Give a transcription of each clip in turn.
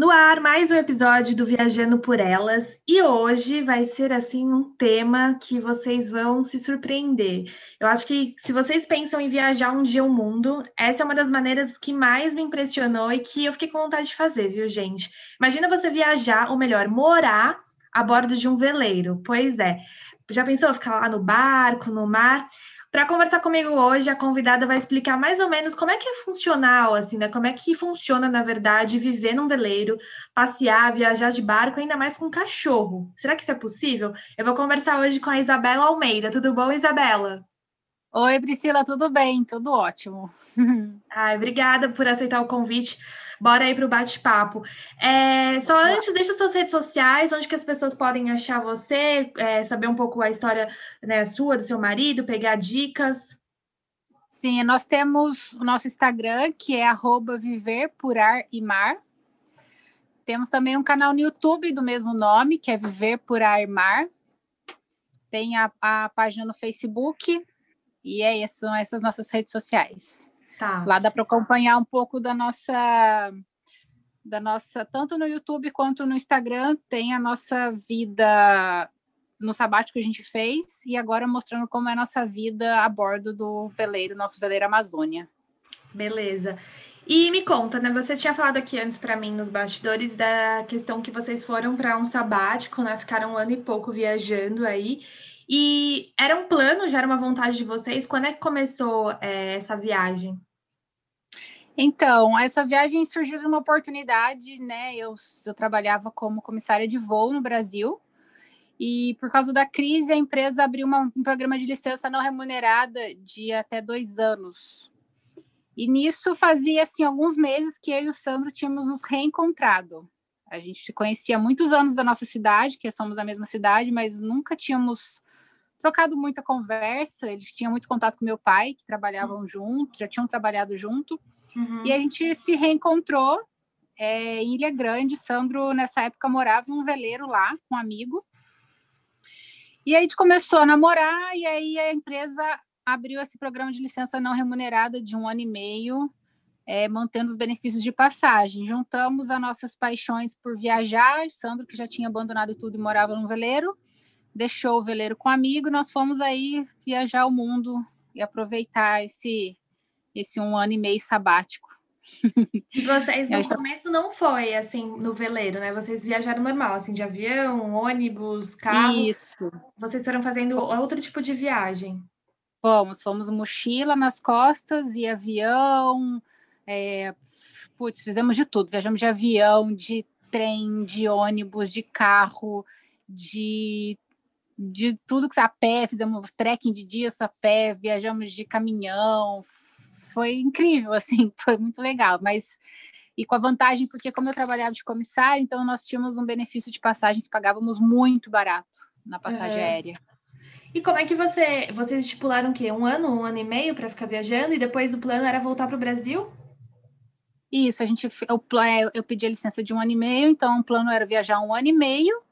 No ar, mais um episódio do Viajando por Elas, e hoje vai ser assim um tema que vocês vão se surpreender. Eu acho que se vocês pensam em viajar um dia ao mundo, essa é uma das maneiras que mais me impressionou e que eu fiquei com vontade de fazer, viu, gente? Imagina você viajar, ou melhor, morar a bordo de um veleiro. Pois é. Já pensou ficar lá no barco, no mar? Para conversar comigo hoje, a convidada vai explicar mais ou menos como é que é funcional, assim, né? Como é que funciona, na verdade, viver num veleiro, passear, viajar de barco, ainda mais com cachorro. Será que isso é possível? Eu vou conversar hoje com a Isabela Almeida. Tudo bom, Isabela? Oi, Priscila, tudo bem? Tudo ótimo. Ai, obrigada por aceitar o convite. Bora aí para o bate-papo. É, só antes, deixa suas redes sociais, onde que as pessoas podem achar você, é, saber um pouco a história né, sua, do seu marido, pegar dicas. Sim, nós temos o nosso Instagram, que é arroba viver por ar e mar. Temos também um canal no YouTube do mesmo nome, que é Viver por Ar e Mar. Tem a, a página no Facebook, e é isso, são essas nossas redes sociais. Tá. Lá dá para acompanhar um pouco da nossa da nossa, tanto no YouTube quanto no Instagram, tem a nossa vida no sabático que a gente fez e agora mostrando como é a nossa vida a bordo do veleiro, nosso veleiro Amazônia. Beleza. E me conta, né? Você tinha falado aqui antes para mim nos bastidores da questão que vocês foram para um sabático, né? Ficaram um ano e pouco viajando aí. E era um plano, já era uma vontade de vocês. Quando é que começou é, essa viagem? Então, essa viagem surgiu de uma oportunidade, né? Eu, eu trabalhava como comissária de voo no Brasil e por causa da crise a empresa abriu uma, um programa de licença não remunerada de até dois anos. E nisso fazia assim alguns meses que eu e o Sandro tínhamos nos reencontrado. A gente conhecia muitos anos da nossa cidade, que somos da mesma cidade, mas nunca tínhamos trocado muita conversa. Eles tinham muito contato com meu pai, que trabalhavam junto, já tinham trabalhado junto. Uhum. E a gente se reencontrou é, em Ilha Grande. Sandro, nessa época, morava em um veleiro lá um amigo. E aí a gente começou a namorar, e aí a empresa abriu esse programa de licença não remunerada de um ano e meio, é, mantendo os benefícios de passagem. Juntamos as nossas paixões por viajar. Sandro, que já tinha abandonado tudo e morava num veleiro, deixou o veleiro com um amigo, nós fomos aí viajar o mundo e aproveitar esse esse um ano e meio sabático. E vocês no começo não foi assim no veleiro, né? Vocês viajaram normal, assim, de avião, ônibus, carro. Isso. Vocês foram fazendo outro tipo de viagem. Fomos, fomos mochila nas costas e avião. É, putz, fizemos de tudo. Viajamos de avião, de trem, de ônibus, de carro, de de tudo que a pé, fizemos trekking de dias a pé, viajamos de caminhão, foi incrível, assim, foi muito legal, mas e com a vantagem, porque como eu trabalhava de comissário, então nós tínhamos um benefício de passagem que pagávamos muito barato na passagem uhum. aérea. E como é que você, vocês estipularam o quê? Um ano, um ano e meio para ficar viajando e depois o plano era voltar para o Brasil? Isso, a gente eu, é, eu pedi a licença de um ano e meio, então o plano era viajar um ano e meio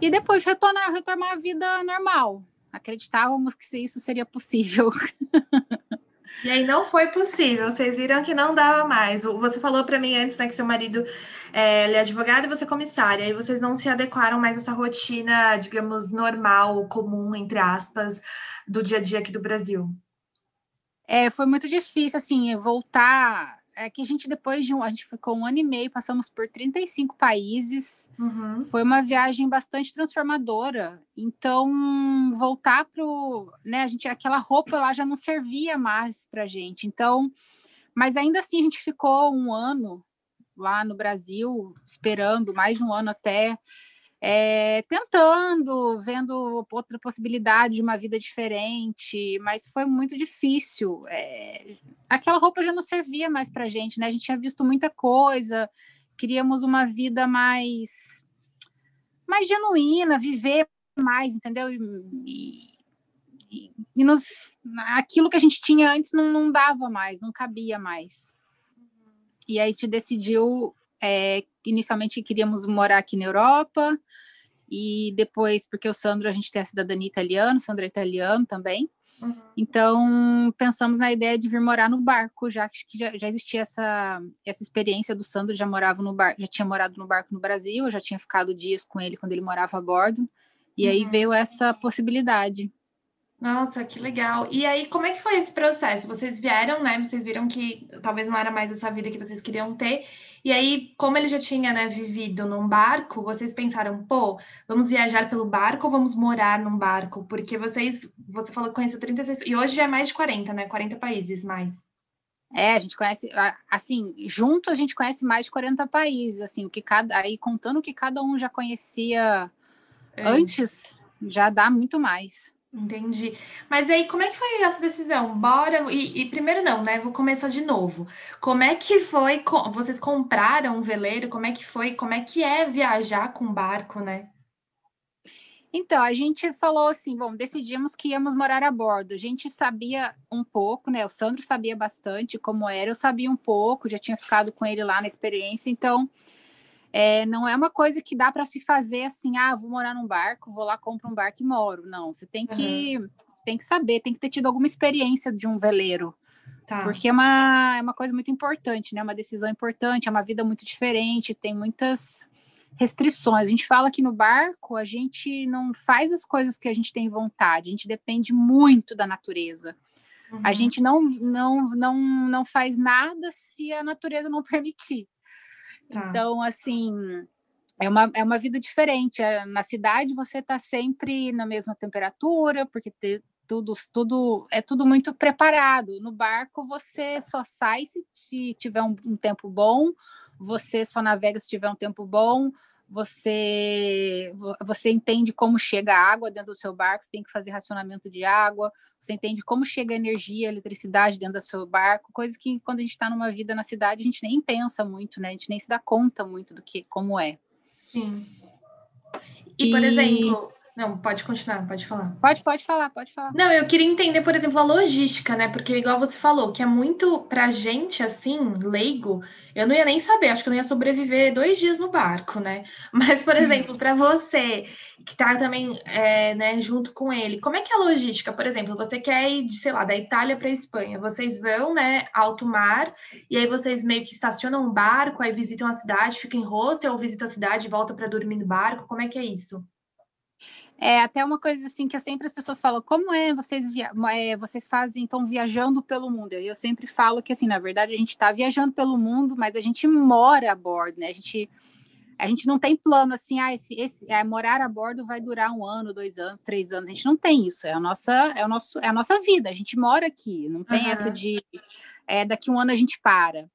e depois retornar, retomar a vida normal. Acreditávamos que isso seria possível. E aí não foi possível, vocês viram que não dava mais. Você falou para mim antes, né, que seu marido é, é advogado e você é comissária, e vocês não se adequaram mais a essa rotina, digamos, normal, comum, entre aspas, do dia a dia aqui do Brasil. É, foi muito difícil, assim, voltar é que a gente, depois de um. A gente ficou um ano e meio, passamos por 35 países. Uhum. Foi uma viagem bastante transformadora. Então, voltar para o. Né, a gente, aquela roupa lá já não servia mais para gente. Então, mas ainda assim, a gente ficou um ano lá no Brasil, esperando mais um ano até é, tentando, vendo outra possibilidade de uma vida diferente, mas foi muito difícil. É, aquela roupa já não servia mais para gente, né? A gente tinha visto muita coisa, queríamos uma vida mais, mais genuína, viver mais, entendeu? E, e, e nos, aquilo que a gente tinha antes não, não dava mais, não cabia mais. E aí a gente decidiu, é, inicialmente queríamos morar aqui na Europa, e depois, porque o Sandro, a gente tem a cidadania italiana, o Sandro é italiano também, Uhum. Então, pensamos na ideia de vir morar no barco, já que já, já existia essa, essa experiência do Sandro, já morava no barco, já tinha morado no barco no Brasil, já tinha ficado dias com ele quando ele morava a bordo, e uhum. aí veio essa possibilidade. Nossa, que legal. E aí, como é que foi esse processo? Vocês vieram, né? Vocês viram que talvez não era mais essa vida que vocês queriam ter. E aí, como ele já tinha, né, vivido num barco, vocês pensaram, pô, vamos viajar pelo barco ou vamos morar num barco? Porque vocês, você falou que conheceu 36, e hoje já é mais de 40, né? 40 países mais. É, a gente conhece, assim, juntos a gente conhece mais de 40 países, assim, o que cada, aí contando o que cada um já conhecia é. antes, já dá muito mais. Entendi. Mas aí, como é que foi essa decisão? Bora. E, e, primeiro, não, né? Vou começar de novo. Como é que foi? Vocês compraram um veleiro? Como é que foi? Como é que é viajar com barco, né? Então, a gente falou assim: bom, decidimos que íamos morar a bordo. A gente sabia um pouco, né? O Sandro sabia bastante como era, eu sabia um pouco, já tinha ficado com ele lá na experiência, então é, não é uma coisa que dá para se fazer assim, ah, vou morar num barco, vou lá, compro um barco e moro. Não, você tem que, uhum. tem que saber, tem que ter tido alguma experiência de um veleiro. Tá. Porque é uma, é uma coisa muito importante, né? Uma decisão importante, é uma vida muito diferente, tem muitas restrições. A gente fala que no barco a gente não faz as coisas que a gente tem vontade, a gente depende muito da natureza. Uhum. A gente não, não, não, não faz nada se a natureza não permitir. Tá. Então, assim, é uma, é uma vida diferente. É, na cidade você está sempre na mesma temperatura, porque te, tudo, tudo é tudo muito preparado. No barco você só sai se tiver um, um tempo bom, você só navega se tiver um tempo bom, você você entende como chega a água dentro do seu barco, você tem que fazer racionamento de água, você entende como chega a energia, a eletricidade dentro do seu barco, coisas que quando a gente está numa vida na cidade a gente nem pensa muito, né? A gente nem se dá conta muito do que como é. Sim. E, e... por exemplo, não, pode continuar, pode falar. Pode, pode falar, pode falar. Não, eu queria entender, por exemplo, a logística, né? Porque, igual você falou, que é muito pra gente, assim, leigo, eu não ia nem saber, acho que eu não ia sobreviver dois dias no barco, né? Mas, por exemplo, para você, que tá também, é, né, junto com ele, como é que é a logística? Por exemplo, você quer ir, sei lá, da Itália para Espanha, vocês vão, né, alto mar, e aí vocês meio que estacionam um barco, aí visitam a cidade, ficam em hostel, ou visitam a cidade e voltam para dormir no barco, como é que é isso? É até uma coisa assim que sempre as pessoas falam, como é vocês via é, vocês fazem então viajando pelo mundo? E eu sempre falo que assim, na verdade a gente está viajando pelo mundo, mas a gente mora a bordo, né? A gente a gente não tem plano assim, ah, esse, esse é, morar a bordo vai durar um ano, dois anos, três anos. A gente não tem isso. É a nossa é o nosso é a nossa vida. A gente mora aqui. Não tem uhum. essa de é, daqui um ano a gente para.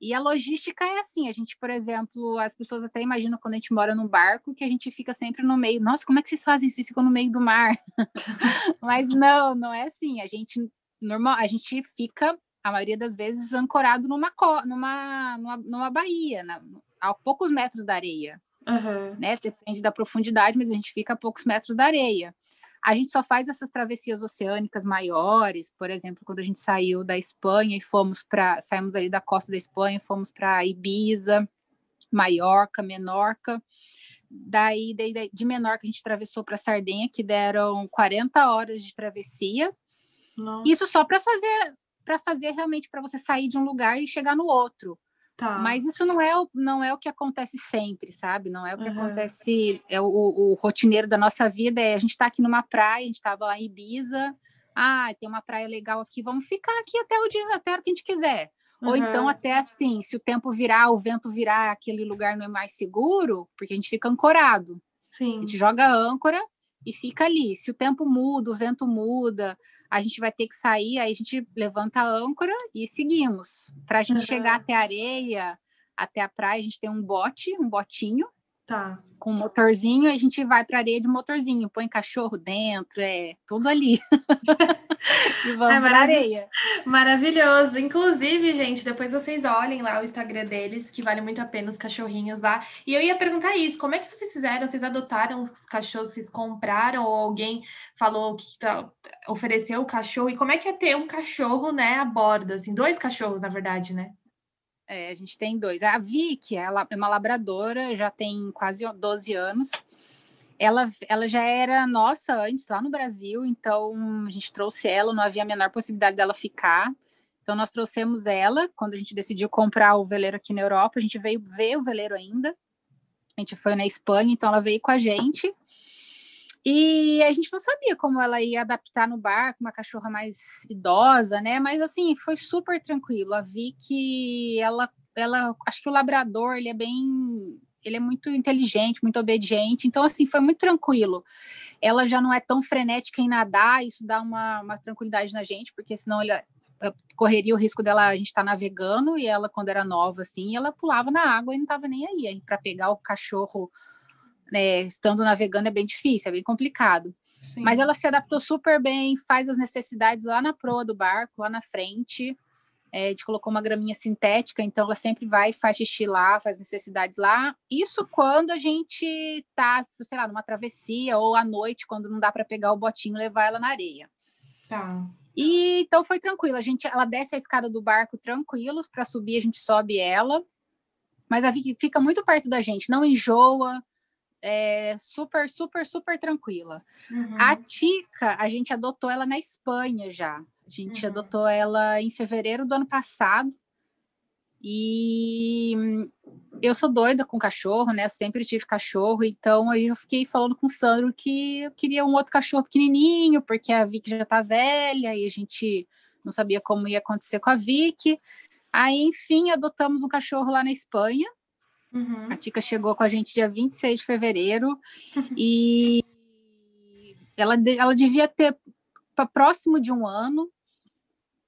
E a logística é assim, a gente, por exemplo, as pessoas até imaginam quando a gente mora num barco que a gente fica sempre no meio. Nossa, como é que vocês fazem isso? Vocês ficam no meio do mar. Mas não, não é assim. A gente normal, a gente fica a maioria das vezes ancorado numa numa numa, numa baía, na, a poucos metros da areia. Uhum. Né? Depende da profundidade, mas a gente fica a poucos metros da areia. A gente só faz essas travessias oceânicas maiores, por exemplo, quando a gente saiu da Espanha e fomos para, saímos ali da costa da Espanha, fomos para Ibiza, Maiorca, Menorca. Daí, daí, de Menorca a gente atravessou para Sardenha, que deram 40 horas de travessia. Nossa. Isso só para fazer para fazer realmente para você sair de um lugar e chegar no outro. Tá. Mas isso não é, o, não é o que acontece sempre, sabe? Não é o que uhum. acontece, é o, o, rotineiro da nossa vida. É a gente está aqui numa praia, a gente estava lá em Ibiza, ah, tem uma praia legal aqui, vamos ficar aqui até o dia, até o que a gente quiser. Uhum. Ou então até assim, se o tempo virar, o vento virar, aquele lugar não é mais seguro, porque a gente fica ancorado. Sim. A gente joga âncora e fica ali. Se o tempo muda, o vento muda, a gente vai ter que sair, aí a gente levanta a âncora e seguimos. Para a gente uhum. chegar até a areia, até a praia, a gente tem um bote, um botinho. Tá. Com motorzinho, a gente vai para areia de motorzinho, põe cachorro dentro, é tudo ali. e vamos é para areia. Maravilhoso. Inclusive, gente, depois vocês olhem lá o Instagram deles, que vale muito a pena os cachorrinhos lá. E eu ia perguntar isso: como é que vocês fizeram? Vocês adotaram os cachorros, vocês compraram, ou alguém falou que tá, ofereceu o cachorro? E como é que é ter um cachorro, né, a bordo? Assim, dois cachorros, na verdade, né? É, a gente tem dois. A Vicky, ela é uma labradora, já tem quase 12 anos. Ela, ela já era nossa antes, lá no Brasil, então a gente trouxe ela, não havia a menor possibilidade dela ficar. Então nós trouxemos ela, quando a gente decidiu comprar o veleiro aqui na Europa, a gente veio ver o veleiro ainda. A gente foi na Espanha, então ela veio com a gente. E a gente não sabia como ela ia adaptar no barco, uma cachorra mais idosa, né? Mas assim, foi super tranquilo. A Vicky, ela, ela, acho que o labrador, ele é bem, ele é muito inteligente, muito obediente. Então assim, foi muito tranquilo. Ela já não é tão frenética em nadar, isso dá uma, uma tranquilidade na gente, porque senão ele correria o risco dela a gente estar tá navegando e ela quando era nova assim, ela pulava na água e não estava nem aí, aí para pegar o cachorro né, estando navegando é bem difícil, é bem complicado. Sim. Mas ela se adaptou super bem, faz as necessidades lá na proa do barco, lá na frente. É, a gente colocou uma graminha sintética, então ela sempre vai, faz xixi lá, faz necessidades lá. Isso quando a gente tá, sei lá, numa travessia ou à noite, quando não dá para pegar o botinho e levar ela na areia. Tá. E então foi tranquilo. A gente, ela desce a escada do barco tranquilos para subir, a gente sobe ela. Mas a Vicky fica muito perto da gente, não enjoa, é, super, super, super tranquila. Uhum. A Tica, a gente adotou ela na Espanha já. A gente uhum. adotou ela em fevereiro do ano passado. E eu sou doida com cachorro, né? Eu sempre tive cachorro, então eu fiquei falando com o Sandro que eu queria um outro cachorro pequenininho, porque a Vicky já tá velha e a gente não sabia como ia acontecer com a Vicky. Aí, enfim, adotamos um cachorro lá na Espanha. Uhum. A Tica chegou com a gente dia 26 de fevereiro e ela, ela devia ter próximo de um ano.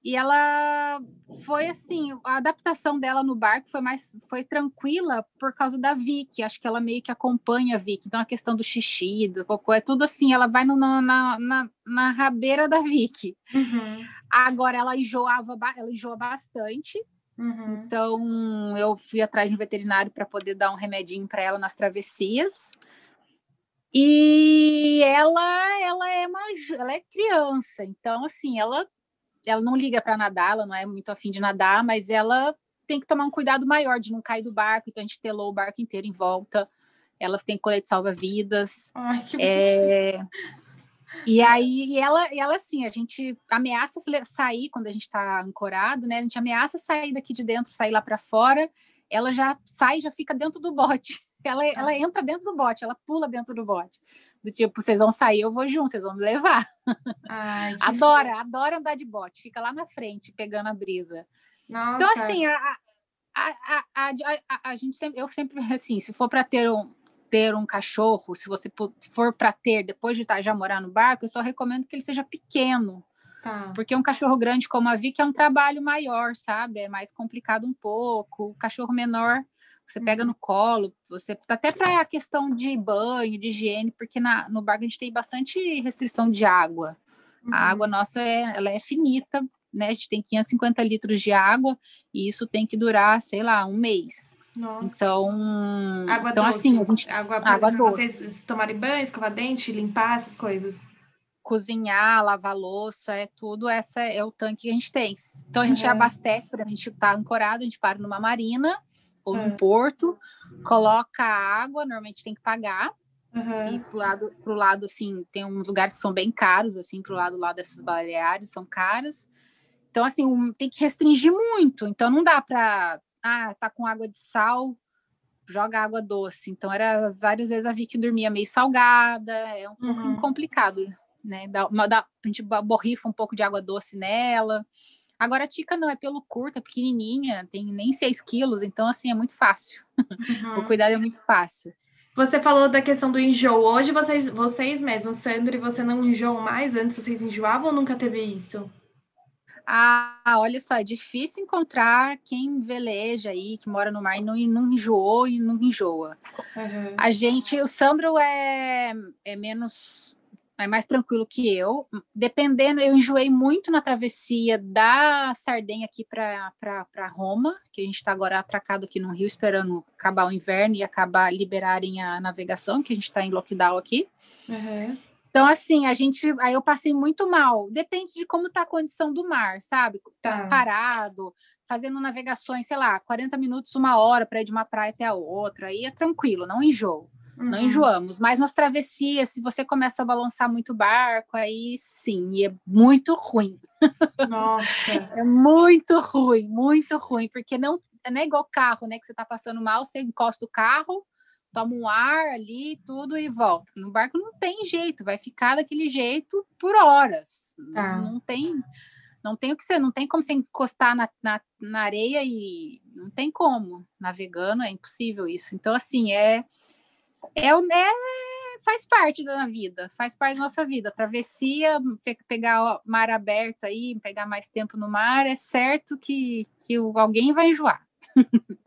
E ela foi assim, a adaptação dela no barco foi mais foi tranquila por causa da Vicky. Acho que ela meio que acompanha a Vicky. Então a questão do xixi, do cocô, é tudo assim, ela vai no, na, na, na rabeira da Vicky. Uhum. Agora ela enjoava, ela enjoa bastante. Uhum. Então, eu fui atrás de um veterinário para poder dar um remedinho para ela nas travessias. E ela, ela é uma, ela é criança, então assim, ela, ela não liga para nadar, ela não é muito afim de nadar, mas ela tem que tomar um cuidado maior de não cair do barco, então a gente telou o barco inteiro em volta. Elas têm colete salva-vidas. Ai, que é, e aí, e ela, e ela assim, a gente ameaça sair quando a gente está ancorado, né? A gente ameaça sair daqui de dentro, sair lá para fora. Ela já sai, já fica dentro do bote. Ela, ela ah. entra dentro do bote, ela pula dentro do bote. Do tipo, vocês vão sair, eu vou junto, vocês vão me levar. Ai, adora, fofo. adora andar de bote, fica lá na frente, pegando a brisa. Então, Nossa. Então, assim, a, a, a, a, a, gente sempre, eu sempre, assim, se for para ter um, ter um cachorro, se você for para ter depois de já morar no barco, eu só recomendo que ele seja pequeno. Tá. Porque um cachorro grande como a Vicky é um trabalho maior, sabe? É mais complicado um pouco. O cachorro menor, você pega no colo, você até para a questão de banho, de higiene, porque na, no barco a gente tem bastante restrição de água. Uhum. A água nossa é, ela é finita, né? A gente tem 550 litros de água e isso tem que durar, sei lá, um mês. Nossa. Então, água então doce. assim, a gente, água, água doce. vocês tomarem banho, escovar dente, limpar essas coisas. Cozinhar, lavar louça, é tudo, essa é o tanque que a gente tem. Então a gente uhum. abastece, para a gente estar tá ancorado, a gente para numa marina ou uhum. num porto, coloca água, normalmente tem que pagar. Uhum. E pro lado, pro lado, assim, tem uns lugares que são bem caros, assim, pro lado lá dessas baleares são caras. Então, assim, um, tem que restringir muito. Então, não dá para ah, tá com água de sal, joga água doce. Então, era várias vezes a Vicky dormia meio salgada, é um uhum. pouco complicado, né? Dá, dá, a gente borrifa um pouco de água doce nela. Agora, a Tica não, é pelo curto, é pequenininha, tem nem 6 quilos, então, assim, é muito fácil. Uhum. o cuidado é muito fácil. Você falou da questão do enjoo. Hoje, vocês, vocês mesmos, Sandro e você não enjoam mais? Antes vocês enjoavam ou nunca teve isso? Ah, olha só, é difícil encontrar quem veleja aí, que mora no mar e não, não enjoou e não enjoa. Uhum. A gente, o Sandro é, é menos. é mais tranquilo que eu. Dependendo, eu enjoei muito na travessia da Sardenha aqui para Roma, que a gente está agora atracado aqui no Rio, esperando acabar o inverno e acabar liberarem a navegação, que a gente está em lockdown aqui. Uhum. Então, assim, a gente. Aí eu passei muito mal. Depende de como tá a condição do mar, sabe? Tá. Parado, fazendo navegações, sei lá, 40 minutos, uma hora para ir de uma praia até a outra. Aí é tranquilo, não enjoo. Uhum. Não enjoamos. Mas nas travessias, se você começa a balançar muito o barco, aí sim, e é muito ruim. Nossa. é muito ruim, muito ruim, porque não, não é igual carro, né? Que você tá passando mal, você encosta o carro, toma um ar ali, tudo e volta. No barco não tem jeito, vai ficar daquele jeito por horas. Ah. Não, não, tem. Não tem o que ser, não tem como você encostar na, na, na areia e não tem como. Navegando é impossível isso. Então, assim, é, é, é faz parte da vida, faz parte da nossa vida. Travessia, pegar o mar aberto aí, pegar mais tempo no mar, é certo que, que alguém vai enjoar.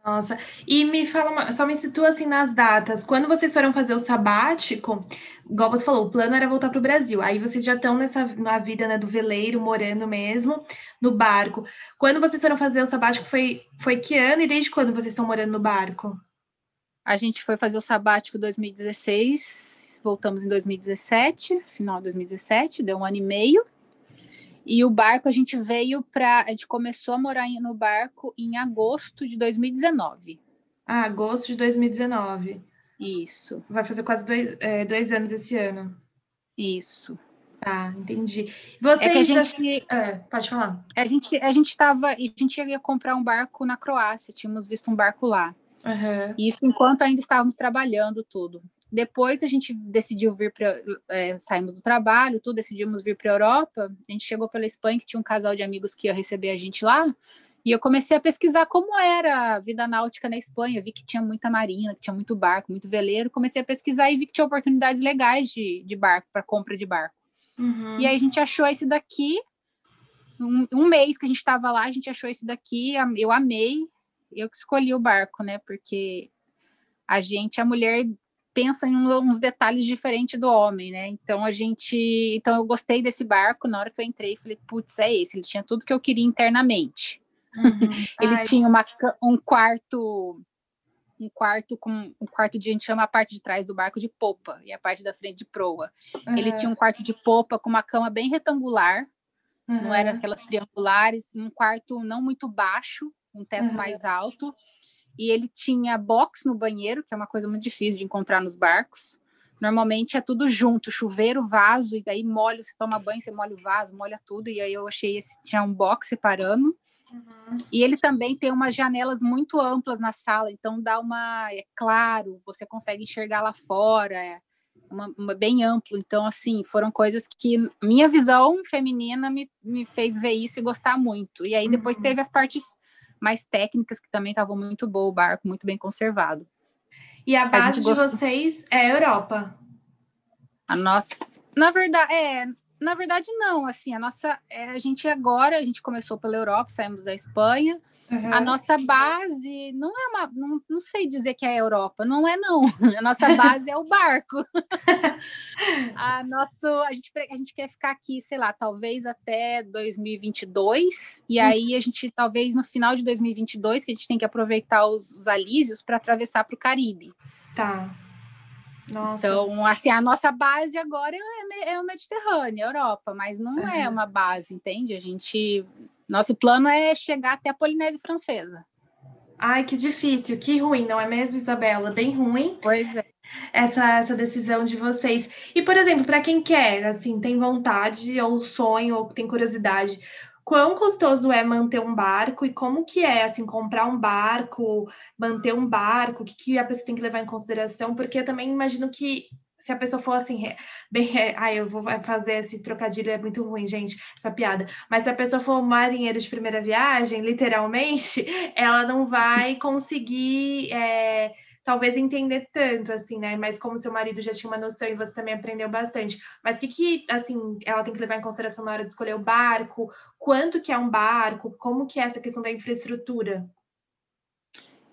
Nossa, e me fala, só me situa assim nas datas. Quando vocês foram fazer o sabático, igual você falou, o plano era voltar para o Brasil. Aí vocês já estão nessa na vida né, do veleiro, morando mesmo, no barco. Quando vocês foram fazer o sabático, foi, foi que ano e desde quando vocês estão morando no barco? A gente foi fazer o sabático em 2016, voltamos em 2017, final de 2017, deu um ano e meio. E o barco a gente veio para. A gente começou a morar no barco em agosto de 2019. Ah, agosto de 2019. Isso. Vai fazer quase dois, é, dois anos esse ano. Isso. Tá, entendi. Você é que a gente, é, pode falar. A gente a gente estava, a gente ia comprar um barco na Croácia, tínhamos visto um barco lá. Uhum. Isso enquanto ainda estávamos trabalhando tudo. Depois a gente decidiu vir para. É, saímos do trabalho, tudo, decidimos vir para a Europa. A gente chegou pela Espanha, que tinha um casal de amigos que ia receber a gente lá. E eu comecei a pesquisar como era a vida náutica na Espanha. Vi que tinha muita marina, que tinha muito barco, muito veleiro. Comecei a pesquisar e vi que tinha oportunidades legais de, de barco, para compra de barco. Uhum. E aí a gente achou esse daqui. Um, um mês que a gente estava lá, a gente achou esse daqui. Eu amei. Eu que escolhi o barco, né? Porque a gente, a mulher pensa em uns detalhes diferentes do homem, né? Então a gente, então eu gostei desse barco na hora que eu entrei, falei, putz, é esse, ele tinha tudo que eu queria internamente. Uhum. ele Ai. tinha uma, um quarto um quarto com um quarto de a gente chama a parte de trás do barco de popa e a parte da frente de proa. Uhum. Ele tinha um quarto de popa com uma cama bem retangular, uhum. não era aquelas triangulares, um quarto não muito baixo, um teto mais alto e ele tinha box no banheiro, que é uma coisa muito difícil de encontrar nos barcos. Normalmente é tudo junto, chuveiro, vaso, e daí molha, você toma banho, você molha o vaso, molha tudo, e aí eu achei esse tinha um box separando. Uhum. E ele também tem umas janelas muito amplas na sala, então dá uma. É claro, você consegue enxergar lá fora, é uma, uma, bem amplo. Então, assim, foram coisas que minha visão feminina me, me fez ver isso e gostar muito. E aí depois uhum. teve as partes mais técnicas, que também estavam muito boa, o barco muito bem conservado. E a base a de vocês é a Europa? A nossa, na verdade, é, na verdade não, assim, a nossa, é, a gente agora, a gente começou pela Europa, saímos da Espanha, Uhum. A nossa base não é uma, não, não sei dizer que é a Europa, não é não. A nossa base é o barco. a nosso, a gente a gente quer ficar aqui, sei lá, talvez até 2022 e uhum. aí a gente talvez no final de 2022 que a gente tem que aproveitar os, os alísios para atravessar para o Caribe. Tá. Nossa. Então, assim, a nossa base agora é, é o Mediterrâneo, a Europa, mas não uhum. é uma base, entende? A gente nosso plano é chegar até a Polinésia Francesa. Ai, que difícil, que ruim, não é mesmo, Isabela? Bem ruim. Pois é. Essa, essa decisão de vocês. E, por exemplo, para quem quer, assim, tem vontade, ou sonho, ou tem curiosidade, quão custoso é manter um barco e como que é, assim, comprar um barco, manter um barco, o que, que a pessoa tem que levar em consideração? Porque eu também imagino que se a pessoa for assim, bem, ai, eu vou fazer esse trocadilho, é muito ruim, gente, essa piada. Mas se a pessoa for marinheiro de primeira viagem, literalmente, ela não vai conseguir. É, talvez entender tanto, assim, né? Mas como seu marido já tinha uma noção e você também aprendeu bastante. Mas o que, que, assim, ela tem que levar em consideração na hora de escolher o barco? Quanto que é um barco? Como que é essa questão da infraestrutura?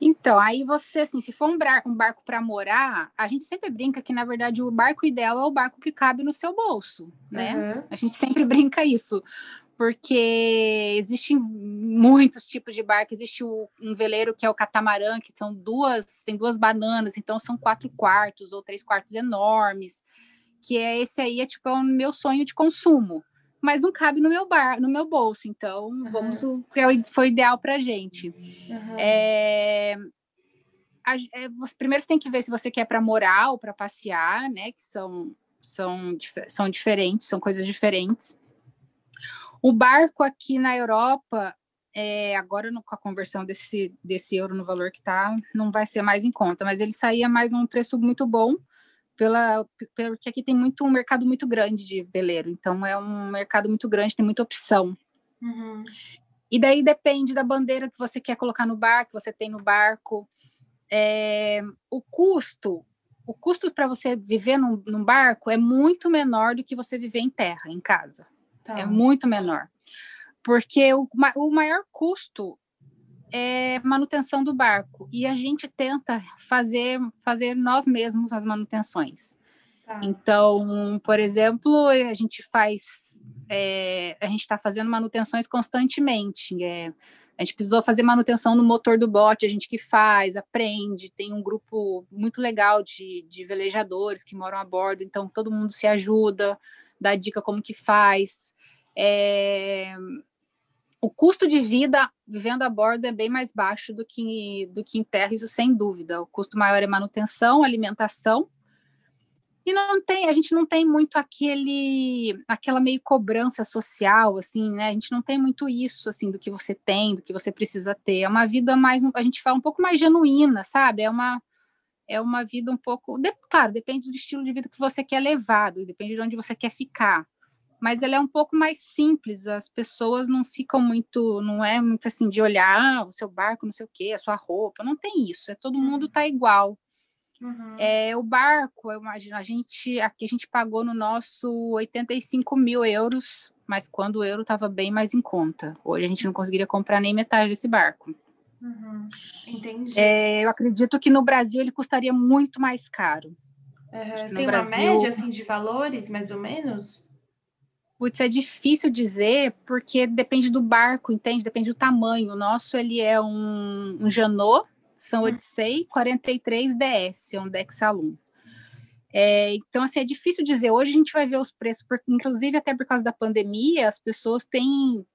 Então, aí você, assim, se for um, barco, um barco para morar, a gente sempre brinca que, na verdade, o barco ideal é o barco que cabe no seu bolso, né? Uhum. A gente sempre brinca isso, porque existem muitos tipos de barco. Existe o, um veleiro que é o catamarã, que são duas, tem duas bananas, então são quatro quartos ou três quartos enormes, que é esse aí, é tipo é o meu sonho de consumo mas não cabe no meu bar, no meu bolso. Então, uhum. vamos o que é foi ideal para gente. Uhum. É, a, é, você, primeiro você tem que ver se você quer para morar ou para passear, né? Que são, são, são diferentes, são coisas diferentes. O barco aqui na Europa, é, agora no, com a conversão desse, desse euro no valor que está, não vai ser mais em conta, mas ele saía mais num preço muito bom pela porque aqui tem muito um mercado muito grande de veleiro, então é um mercado muito grande, tem muita opção. Uhum. E daí depende da bandeira que você quer colocar no barco, que você tem no barco. É, o custo, o custo para você viver num, num, barco é muito menor do que você viver em terra, em casa. Tá. É muito menor. Porque o, o maior custo é manutenção do barco e a gente tenta fazer fazer nós mesmos as manutenções. Tá. Então, por exemplo, a gente faz é, a gente está fazendo manutenções constantemente. É, a gente precisou fazer manutenção no motor do bote, a gente que faz, aprende, tem um grupo muito legal de, de velejadores que moram a bordo, então todo mundo se ajuda, dá dica como que faz. É, o custo de vida vivendo a bordo é bem mais baixo do que, do que em terra, isso sem dúvida. O custo maior é manutenção, alimentação. E não tem, a gente não tem muito aquele, aquela meio cobrança social, assim, né? A gente não tem muito isso, assim, do que você tem, do que você precisa ter. É uma vida mais, a gente fala um pouco mais genuína, sabe? É uma, é uma vida um pouco, de, claro, depende do estilo de vida que você quer levar, depende de onde você quer ficar mas ela é um pouco mais simples, as pessoas não ficam muito, não é muito assim de olhar ah, o seu barco, não sei o quê, a sua roupa, não tem isso, é todo mundo uhum. tá igual. Uhum. É, o barco, eu imagino, a gente, aqui a gente pagou no nosso 85 mil euros, mas quando o euro estava bem mais em conta. Hoje a gente não conseguiria comprar nem metade desse barco. Uhum. Entendi. É, eu acredito que no Brasil ele custaria muito mais caro. Uhum. Tem uma média assim de valores, mais ou menos? Putz, é difícil dizer porque depende do barco, entende? Depende do tamanho. O nosso ele é um, um Janot São hum. Odyssey 43 DS, é um Dex Alum. É, então, assim, é difícil dizer. Hoje a gente vai ver os preços, porque, inclusive até por causa da pandemia, as pessoas têm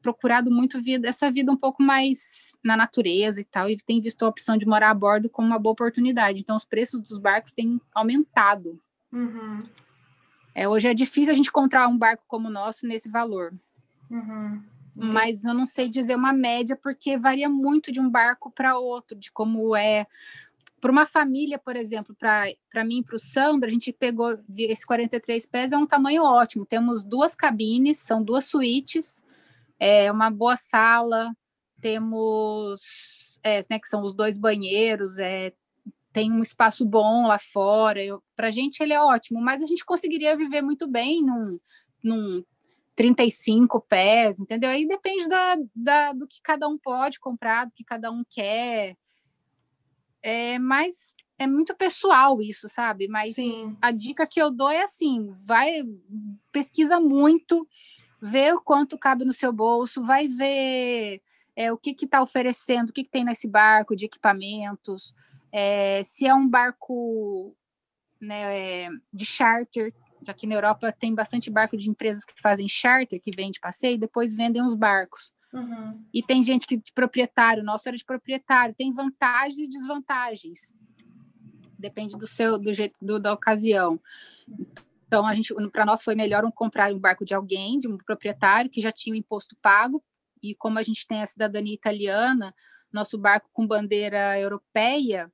procurado muito vida, essa vida um pouco mais na natureza e tal, e tem visto a opção de morar a bordo como uma boa oportunidade. Então, os preços dos barcos têm aumentado. Uhum. É, hoje é difícil a gente encontrar um barco como o nosso nesse valor. Uhum. Mas eu não sei dizer uma média, porque varia muito de um barco para outro, de como é. Para uma família, por exemplo, para mim e para o Sandro, a gente pegou esse 43 pés, é um tamanho ótimo. Temos duas cabines, são duas suítes, é uma boa sala, temos, é, né, que são os dois banheiros, é, tem um espaço bom lá fora. Para a gente ele é ótimo, mas a gente conseguiria viver muito bem num, num 35 pés, entendeu? Aí depende da, da, do que cada um pode comprar, do que cada um quer. É, mas é muito pessoal isso, sabe? Mas Sim. a dica que eu dou é assim: vai, pesquisa muito, vê o quanto cabe no seu bolso, vai ver é, o que está oferecendo, o que, que tem nesse barco de equipamentos. É, se é um barco né, de charter, que aqui na Europa tem bastante barco de empresas que fazem charter, que vende passeio, e depois vendem os barcos. Uhum. E tem gente que de proprietário, nosso era de proprietário, tem vantagens e desvantagens. Depende do seu do jeito do, da ocasião. Então a gente para nós foi melhor um, comprar um barco de alguém, de um proprietário que já tinha o imposto pago e como a gente tem a cidadania italiana, nosso barco com bandeira europeia,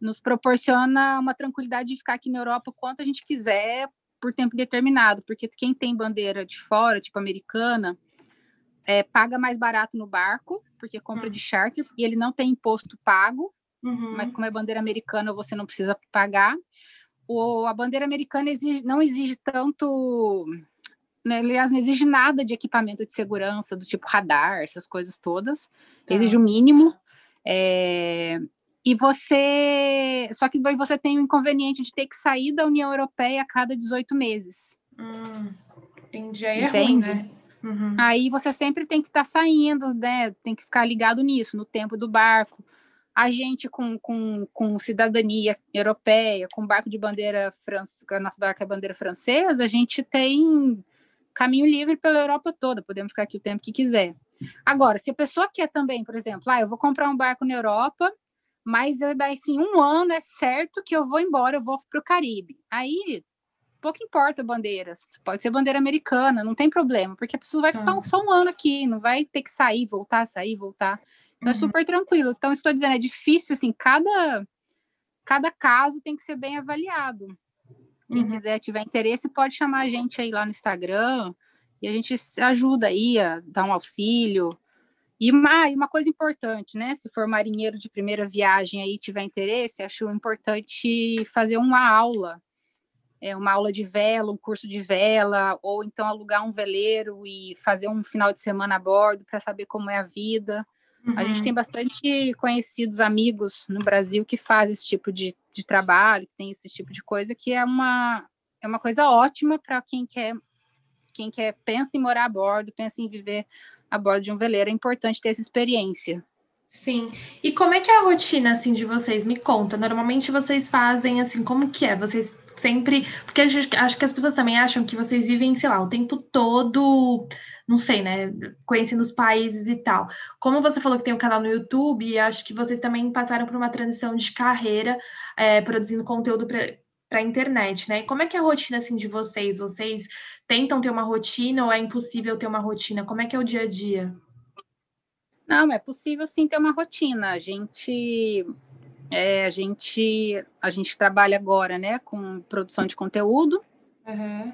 nos proporciona uma tranquilidade de ficar aqui na Europa quanto a gente quiser por tempo determinado, porque quem tem bandeira de fora, tipo americana, é, paga mais barato no barco, porque compra uhum. de charter, e ele não tem imposto pago, uhum. mas como é bandeira americana, você não precisa pagar. O, a bandeira americana exige, não exige tanto, né, aliás, não exige nada de equipamento de segurança, do tipo radar, essas coisas todas, tá. exige o mínimo, É, e você. Só que você tem o inconveniente de ter que sair da União Europeia a cada 18 meses. Hum, entendi. Aí é ruim, né? Uhum. Aí você sempre tem que estar tá saindo, né? Tem que ficar ligado nisso, no tempo do barco. A gente com, com, com cidadania europeia, com barco de bandeira francesa, nosso barco é bandeira francesa, a gente tem caminho livre pela Europa toda, podemos ficar aqui o tempo que quiser. Agora, se a pessoa quer também, por exemplo, ah, eu vou comprar um barco na Europa, mas eu daí assim, um ano é certo que eu vou embora, eu vou para o Caribe. Aí pouco importa bandeiras, pode ser bandeira americana, não tem problema, porque a pessoa vai ficar ah. só um ano aqui, não vai ter que sair, voltar, sair, voltar. Então é uhum. é super tranquilo. Então, estou dizendo, é difícil, assim, cada, cada caso tem que ser bem avaliado. Quem uhum. quiser, tiver interesse, pode chamar a gente aí lá no Instagram e a gente ajuda aí a dar um auxílio. E uma, e uma coisa importante, né? Se for marinheiro de primeira viagem aí tiver interesse, acho importante fazer uma aula é, uma aula de vela, um curso de vela, ou então alugar um veleiro e fazer um final de semana a bordo para saber como é a vida. Uhum. A gente tem uhum. bastante conhecidos, amigos no Brasil que fazem esse tipo de, de trabalho, que tem esse tipo de coisa, que é uma, é uma coisa ótima para quem quer, quem quer, pensa em morar a bordo, pensa em viver a bordo de um veleiro. É importante ter essa experiência. Sim. E como é que é a rotina assim de vocês? Me conta. Normalmente vocês fazem assim, como que é? Vocês sempre. Porque acho que as pessoas também acham que vocês vivem, sei lá, o tempo todo, não sei, né? Conhecendo os países e tal. Como você falou que tem um canal no YouTube, acho que vocês também passaram por uma transição de carreira, é, produzindo conteúdo para a internet, né? como é que é a rotina assim de vocês? Vocês tentam ter uma rotina ou é impossível ter uma rotina? Como é que é o dia a dia? Não, é possível sim ter uma rotina. A gente é, a gente a gente trabalha agora, né, com produção de conteúdo. Uhum.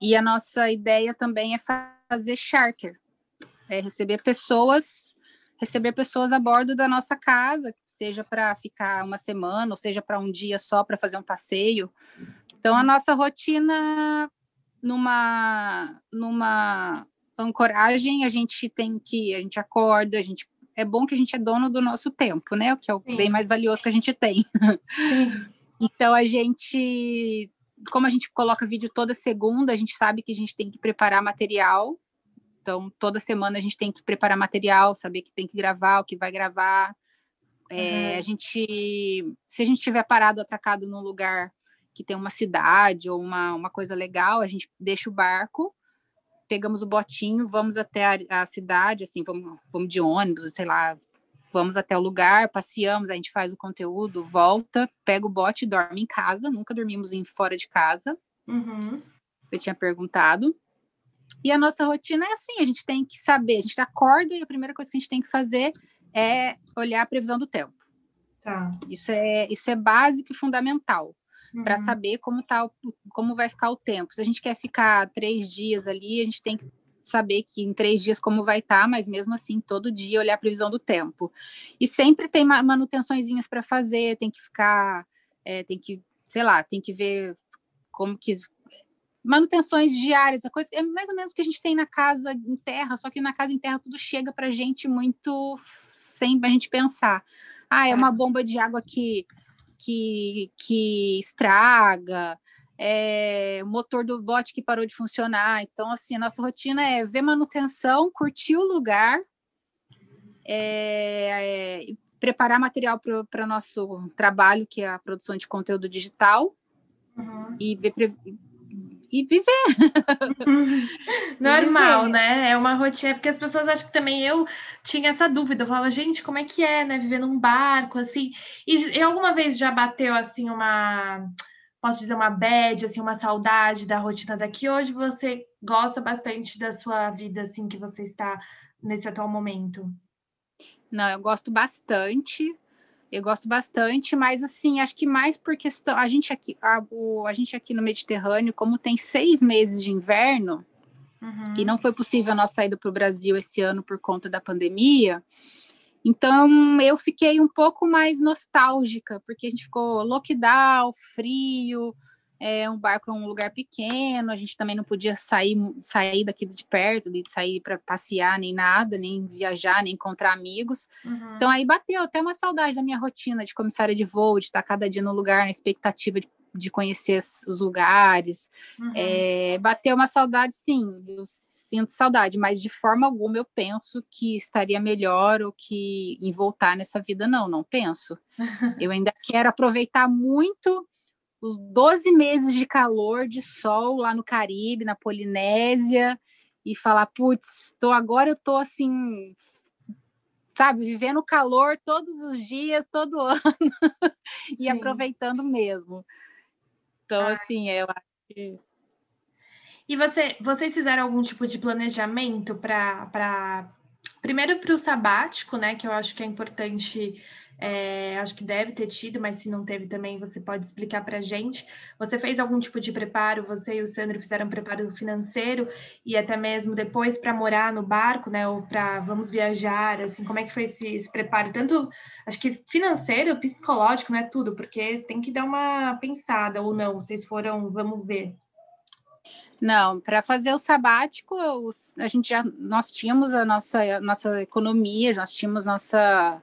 E a nossa ideia também é fazer charter, é receber pessoas, receber pessoas a bordo da nossa casa, seja para ficar uma semana, ou seja para um dia só para fazer um passeio. Então a nossa rotina numa numa ancoragem, a gente tem que a gente acorda, a gente é bom que a gente é dono do nosso tempo, né? O que é o Sim. bem mais valioso que a gente tem. então a gente, como a gente coloca vídeo toda segunda, a gente sabe que a gente tem que preparar material. Então toda semana a gente tem que preparar material, saber que tem que gravar, o que vai gravar. É, uhum. A gente, se a gente estiver parado, atracado num lugar que tem uma cidade ou uma, uma coisa legal, a gente deixa o barco pegamos o botinho, vamos até a, a cidade, assim, vamos, vamos de ônibus, sei lá, vamos até o lugar, passeamos, a gente faz o conteúdo, volta, pega o bote e dorme em casa, nunca dormimos em fora de casa. Uhum. Você tinha perguntado. E a nossa rotina é assim, a gente tem que saber, a gente acorda e a primeira coisa que a gente tem que fazer é olhar a previsão do tempo. Tá. Isso é, isso é básico e fundamental uhum. para saber como tá, como vai ficar o tempo. Se a gente quer ficar três dias ali, a gente tem que saber que em três dias como vai estar, tá, mas mesmo assim todo dia olhar a previsão do tempo. E sempre tem manutençõezinhas para fazer, tem que ficar, é, tem que, sei lá, tem que ver como que manutenções diárias, a coisa é mais ou menos o que a gente tem na casa em terra, só que na casa em terra tudo chega para a gente muito sem a gente pensar. Ah, é uma bomba de água que que, que estraga, é, o motor do bote que parou de funcionar. Então, assim, a nossa rotina é ver manutenção, curtir o lugar, é, é, preparar material para o nosso trabalho, que é a produção de conteúdo digital, uhum. e ver e viver. Normal, viver. né? É uma rotina, porque as pessoas acham que também eu tinha essa dúvida. Eu falava, gente, como é que é, né? Viver num barco, assim. E, e alguma vez já bateu, assim, uma. Posso dizer, uma bad, assim, uma saudade da rotina daqui. Hoje você gosta bastante da sua vida, assim, que você está nesse atual momento? Não, eu gosto bastante. Eu gosto bastante, mas assim, acho que mais por questão. A gente aqui, a, o, a gente aqui no Mediterrâneo, como tem seis meses de inverno, uhum. e não foi possível a nossa saída para o Brasil esse ano por conta da pandemia, então eu fiquei um pouco mais nostálgica, porque a gente ficou lockdown, frio, é, um barco é um lugar pequeno, a gente também não podia sair, sair daqui de perto, de sair para passear, nem nada, nem viajar, nem encontrar amigos. Uhum. Então aí bateu até uma saudade da minha rotina de comissária de voo, de estar cada dia no lugar, na expectativa de, de conhecer os lugares. Uhum. É, bateu uma saudade, sim, eu sinto saudade, mas de forma alguma eu penso que estaria melhor ou que em voltar nessa vida, não, não penso. eu ainda quero aproveitar muito os 12 meses de calor, de sol lá no Caribe, na Polinésia, e falar, putz, tô, agora eu tô assim, sabe, vivendo calor todos os dias, todo ano, e aproveitando mesmo. Então, Ai. assim, eu acho que. E você, vocês fizeram algum tipo de planejamento para. Primeiro para o sabático, né? Que eu acho que é importante é, acho que deve ter tido, mas se não teve também, você pode explicar para a gente. Você fez algum tipo de preparo? Você e o Sandro fizeram preparo financeiro e até mesmo depois para morar no barco, né? Ou para vamos viajar, assim, como é que foi esse, esse, preparo? Tanto, acho que financeiro, psicológico, né? Tudo, porque tem que dar uma pensada ou não. Vocês foram, vamos ver. Não, para fazer o sabático, a gente já nós tínhamos a nossa nossa economia, nós tínhamos nossa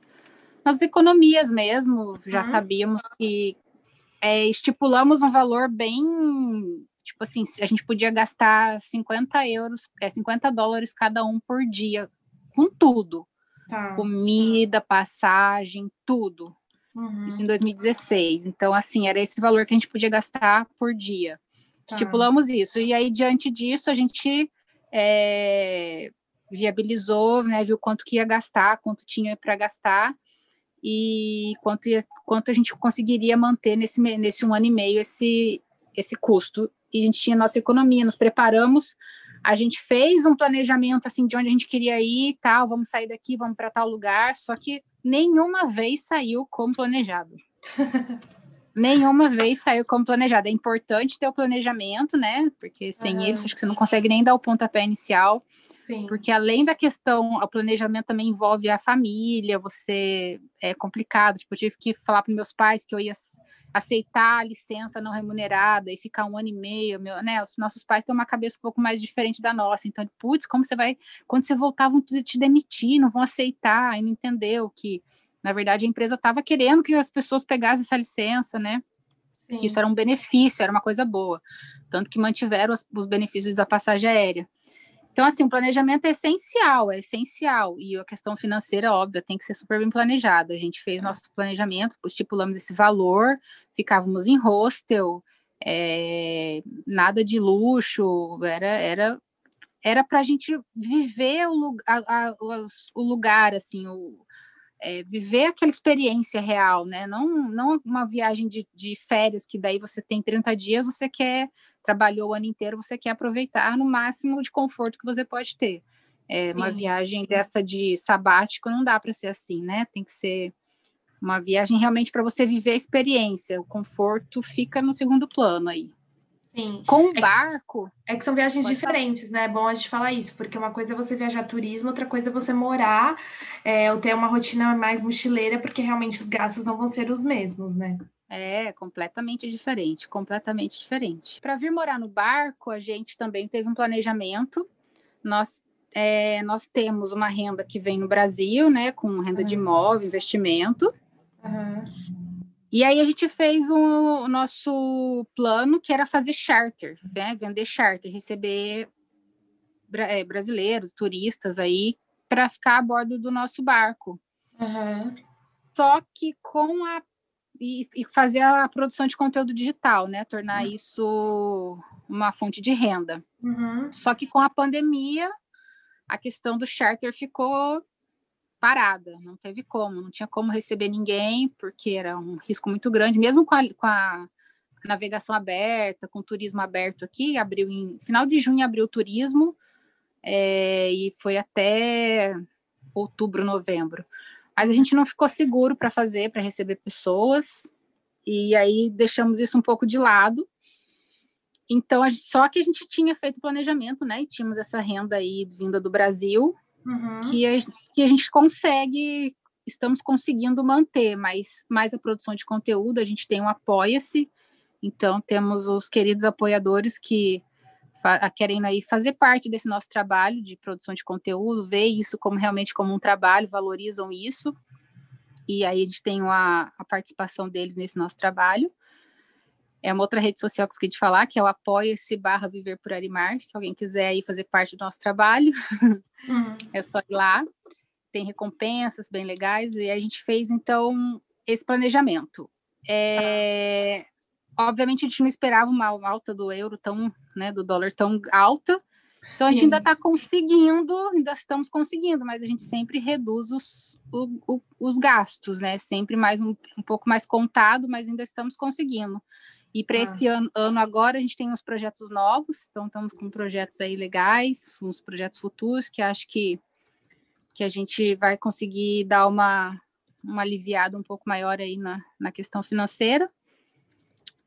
nas economias mesmo, já uhum. sabíamos que é, estipulamos um valor bem, tipo assim, a gente podia gastar 50 euros, é 50 dólares cada um por dia, com tudo. Tá. Comida, passagem, tudo. Uhum. Isso em 2016. Então, assim, era esse valor que a gente podia gastar por dia. Tá. Estipulamos isso. E aí, diante disso, a gente é, viabilizou, né, viu quanto que ia gastar, quanto tinha para gastar e quanto, quanto a gente conseguiria manter nesse, nesse um ano e meio esse, esse custo. E a gente tinha nossa economia, nos preparamos, a gente fez um planejamento assim de onde a gente queria ir, tal, vamos sair daqui, vamos para tal lugar, só que nenhuma vez saiu como planejado. nenhuma vez saiu como planejado. É importante ter o planejamento, né? Porque sem uhum. isso, acho que você não consegue nem dar o pontapé inicial. Sim. Porque além da questão, o planejamento também envolve a família, você é complicado. Tipo, eu tive que falar para meus pais que eu ia aceitar a licença não remunerada e ficar um ano e meio, meu, né? Os nossos pais têm uma cabeça um pouco mais diferente da nossa. Então, putz, como você vai. Quando você voltar, vão te demitir, não vão aceitar, e não entendeu que, na verdade, a empresa estava querendo que as pessoas pegassem essa licença, né? Sim. Que isso era um benefício, era uma coisa boa. Tanto que mantiveram os, os benefícios da passagem aérea. Então, assim, o planejamento é essencial, é essencial. E a questão financeira, óbvia, tem que ser super bem planejada. A gente fez nosso planejamento, estipulamos esse valor, ficávamos em hostel, é, nada de luxo, era era era para a gente viver o, a, a, o lugar, assim, o, é, viver aquela experiência real, né? Não, não uma viagem de, de férias que daí você tem 30 dias, você quer trabalhou o ano inteiro, você quer aproveitar no máximo de conforto que você pode ter. É, uma viagem dessa de sabático não dá para ser assim, né? Tem que ser uma viagem realmente para você viver a experiência. O conforto fica no segundo plano aí. Sim. Com o barco. É que são viagens diferentes, falar. né? É bom a gente falar isso, porque uma coisa é você viajar turismo, outra coisa é você morar é, ou ter uma rotina mais mochileira, porque realmente os gastos não vão ser os mesmos, né? É, completamente diferente, completamente diferente. Para vir morar no barco, a gente também teve um planejamento. Nós, é, nós temos uma renda que vem no Brasil, né, com renda uhum. de imóvel, investimento. Uhum. E aí a gente fez o, o, nosso plano, que era fazer charter, né, vender charter, receber é, brasileiros, turistas aí, para ficar a bordo do nosso barco. Uhum. Só que com a e, e, fazer a produção de conteúdo digital, né? Tornar uhum. isso uma fonte de renda. Uhum. Só que com a pandemia, a questão do charter ficou parada, não teve como, não tinha como receber ninguém, porque era um risco muito grande, mesmo com a, com a navegação aberta, com o turismo aberto aqui, abriu em final de junho abriu o turismo é, e foi até outubro, novembro. Mas a gente não ficou seguro para fazer, para receber pessoas, e aí deixamos isso um pouco de lado. Então, só que a gente tinha feito planejamento, né? E tínhamos essa renda aí vinda do Brasil, uhum. que, a, que a gente consegue, estamos conseguindo manter, mas mais a produção de conteúdo, a gente tem um Apoia-se, Então, temos os queridos apoiadores que querem aí fazer parte desse nosso trabalho de produção de conteúdo, ver isso como realmente como um trabalho, valorizam isso. E aí a gente tem a, a participação deles nesse nosso trabalho. É uma outra rede social que eu esqueci de falar, que é o apoia-se barra Viver por Arimar, se alguém quiser aí fazer parte do nosso trabalho, uhum. é só ir lá. Tem recompensas bem legais, e a gente fez, então, esse planejamento. É, obviamente, a gente não esperava uma alta do euro tão, né, do dólar tão alta, então a gente ainda está conseguindo, ainda estamos conseguindo, mas a gente sempre reduz os, o, o, os gastos, né? Sempre mais um, um pouco mais contado, mas ainda estamos conseguindo. E para ah. esse ano, ano, agora a gente tem uns projetos novos, então estamos com projetos aí legais, uns projetos futuros que acho que, que a gente vai conseguir dar uma, uma aliviada um pouco maior aí na, na questão financeira.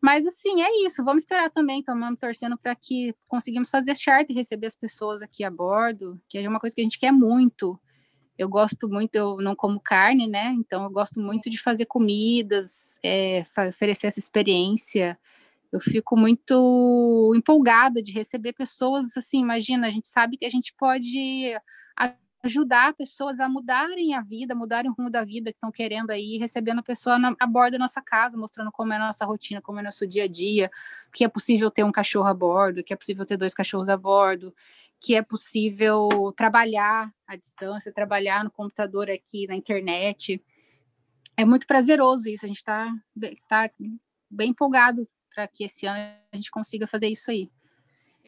Mas assim, é isso. Vamos esperar também, estamos torcendo para que conseguimos fazer charter, receber as pessoas aqui a bordo, que é uma coisa que a gente quer muito. Eu gosto muito, eu não como carne, né? Então eu gosto muito de fazer comidas, é, oferecer essa experiência. Eu fico muito empolgada de receber pessoas assim. Imagina, a gente sabe que a gente pode ajudar pessoas a mudarem a vida, mudarem o rumo da vida que estão querendo aí, recebendo a pessoa na, a bordo da nossa casa, mostrando como é a nossa rotina, como é o nosso dia a dia, que é possível ter um cachorro a bordo, que é possível ter dois cachorros a bordo, que é possível trabalhar à distância, trabalhar no computador aqui, na internet. É muito prazeroso isso, a gente está tá bem empolgado para que esse ano a gente consiga fazer isso aí.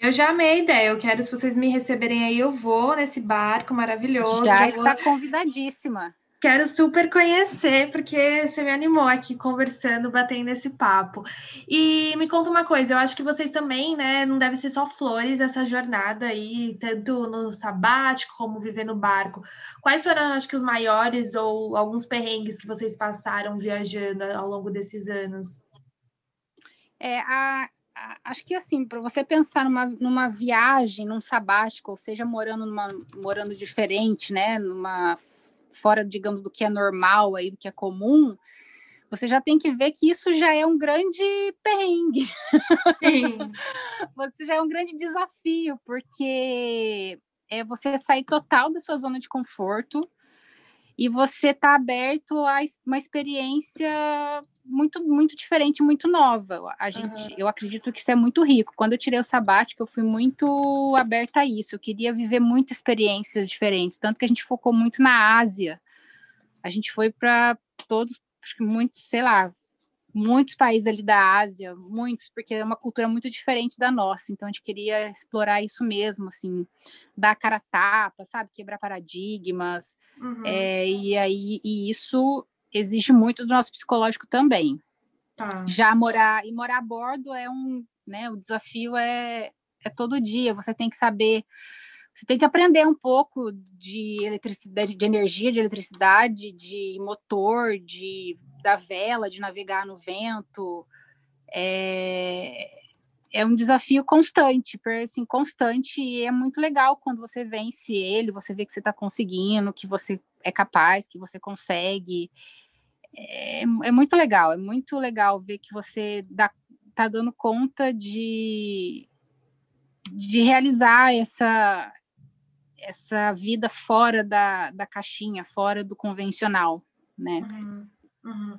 Eu já amei a ideia. Eu quero, se vocês me receberem aí, eu vou nesse barco maravilhoso. Já, já está vou... convidadíssima. Quero super conhecer, porque você me animou aqui conversando, batendo esse papo. E me conta uma coisa, eu acho que vocês também, né, não deve ser só flores essa jornada aí, tanto no sabático como viver no barco. Quais foram, acho que, os maiores ou alguns perrengues que vocês passaram viajando ao longo desses anos? É, a, acho que assim, para você pensar numa, numa viagem, num sabático, ou seja, morando numa, morando diferente, né, numa fora, digamos, do que é normal aí, do que é comum, você já tem que ver que isso já é um grande perrengue. Sim. você já é um grande desafio, porque é você sair total da sua zona de conforto e você tá aberto a uma experiência muito muito diferente, muito nova. A gente, uhum. eu acredito que isso é muito rico. Quando eu tirei o sabático, eu fui muito aberta a isso. Eu queria viver muitas experiências diferentes, tanto que a gente focou muito na Ásia. A gente foi para todos, acho que muitos, sei lá, muitos países ali da Ásia, muitos, porque é uma cultura muito diferente da nossa. Então a gente queria explorar isso mesmo, assim, dar cara a tapa, sabe, quebrar paradigmas. Uhum. É, e aí e isso exige muito do nosso psicológico também. Tá. Já morar e morar a bordo é um, né? O desafio é, é todo dia. Você tem que saber, você tem que aprender um pouco de eletricidade, de energia, de eletricidade, de motor, de da vela, de navegar no vento. É, é um desafio constante, assim, constante, e é muito legal quando você vence ele, você vê que você está conseguindo, que você é capaz, que você consegue é, é muito legal, é muito legal ver que você dá, tá dando conta de, de realizar essa, essa vida fora da, da caixinha, fora do convencional, né? Uhum. Uhum.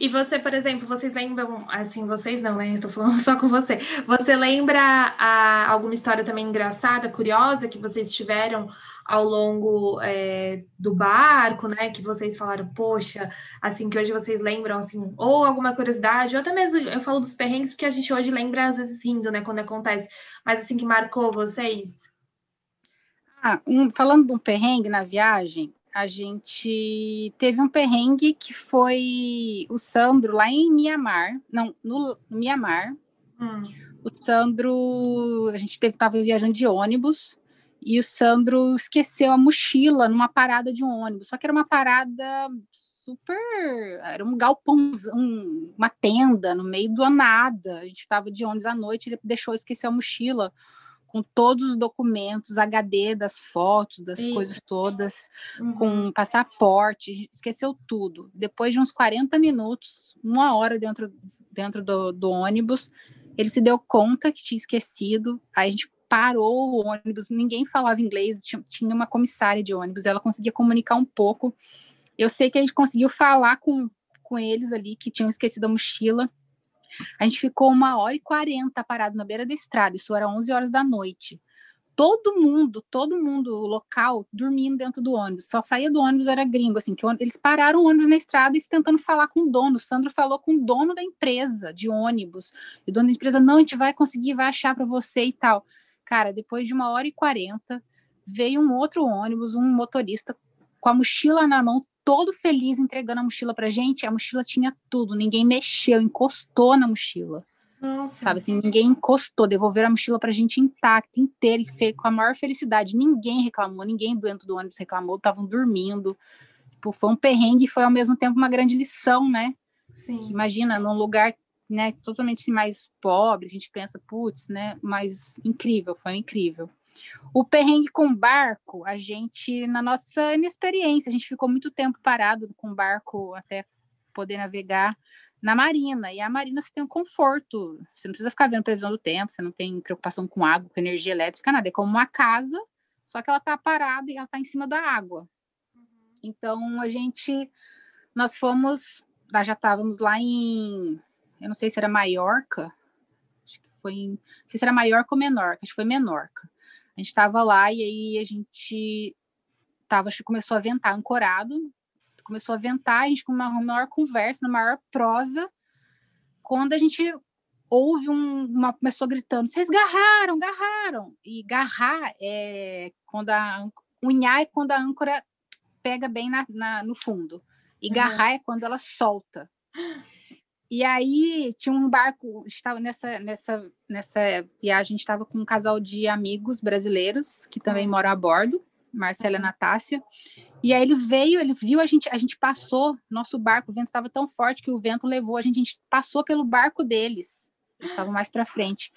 E você, por exemplo, vocês lembram, assim, vocês não, né? Eu tô falando só com você. Você lembra a, alguma história também engraçada, curiosa, que vocês tiveram ao longo é, do barco, né? Que vocês falaram, poxa, assim, que hoje vocês lembram, assim, ou alguma curiosidade, ou até mesmo eu falo dos perrengues, porque a gente hoje lembra, às vezes, rindo, né? Quando acontece, mas assim, que marcou vocês? Ah, um, falando de um perrengue na viagem, a gente teve um perrengue que foi o Sandro lá em Mianmar, não, no, no Mianmar. Hum. O Sandro, a gente estava viajando de ônibus e o Sandro esqueceu a mochila numa parada de um ônibus. Só que era uma parada super, era um galpão, um, uma tenda no meio do nada. A gente estava de ônibus à noite, ele deixou esquecer a mochila com todos os documentos, HD das fotos, das Isso. coisas todas, uhum. com passaporte, esqueceu tudo. Depois de uns 40 minutos, uma hora dentro, dentro do, do ônibus, ele se deu conta que tinha esquecido, aí a gente parou o ônibus, ninguém falava inglês, tinha, tinha uma comissária de ônibus, ela conseguia comunicar um pouco. Eu sei que a gente conseguiu falar com, com eles ali que tinham esquecido a mochila. A gente ficou uma hora e quarenta parado na beira da estrada, isso era 11 horas da noite. Todo mundo, todo mundo local dormindo dentro do ônibus. Só saía do ônibus era gringo, assim, que eles pararam o ônibus na estrada e tentando falar com o dono. O Sandro falou com o dono da empresa de ônibus. E o dono da empresa, não, a gente vai conseguir, vai achar para você e tal. Cara, depois de uma hora e quarenta, veio um outro ônibus, um motorista com a mochila na mão, todo feliz entregando a mochila pra gente. A mochila tinha tudo, ninguém mexeu, encostou na mochila. Nossa. Sabe assim, ninguém encostou, devolveram a mochila pra gente intacta, inteira e com a maior felicidade. Ninguém reclamou, ninguém dentro do ônibus reclamou, estavam dormindo. Tipo, foi um perrengue e foi ao mesmo tempo uma grande lição, né? Sim. Que, imagina, num lugar né, totalmente mais pobre, a gente pensa, putz, né, mas incrível, foi incrível. O perrengue com barco, a gente, na nossa inexperiência, a gente ficou muito tempo parado com barco até poder navegar na marina. E a marina você tem um conforto, você não precisa ficar vendo previsão do tempo, você não tem preocupação com água, com energia elétrica, nada. É como uma casa, só que ela está parada e ela está em cima da água. Uhum. Então a gente, nós fomos, já estávamos lá em eu não sei se era Maiorca, acho que foi em, não sei se era Maiorca ou Menorca, acho que foi Menorca. A gente estava lá e aí a gente tava, acho que começou a ventar, ancorado, começou a ventar, a gente com uma maior conversa, na maior prosa, quando a gente ouve um, uma pessoa gritando, vocês garraram, garraram, e garrar é quando a, unhar é quando a âncora pega bem na, na no fundo, e uhum. garrar é quando ela solta. E aí tinha um barco, estava nessa nessa nessa viagem, a gente estava com um casal de amigos brasileiros que também moram a bordo, Marcela e uhum. Natácia. E aí ele veio, ele viu a gente, a gente passou, nosso barco, o vento estava tão forte que o vento levou a gente, a gente passou pelo barco deles. Eles estavam mais para frente.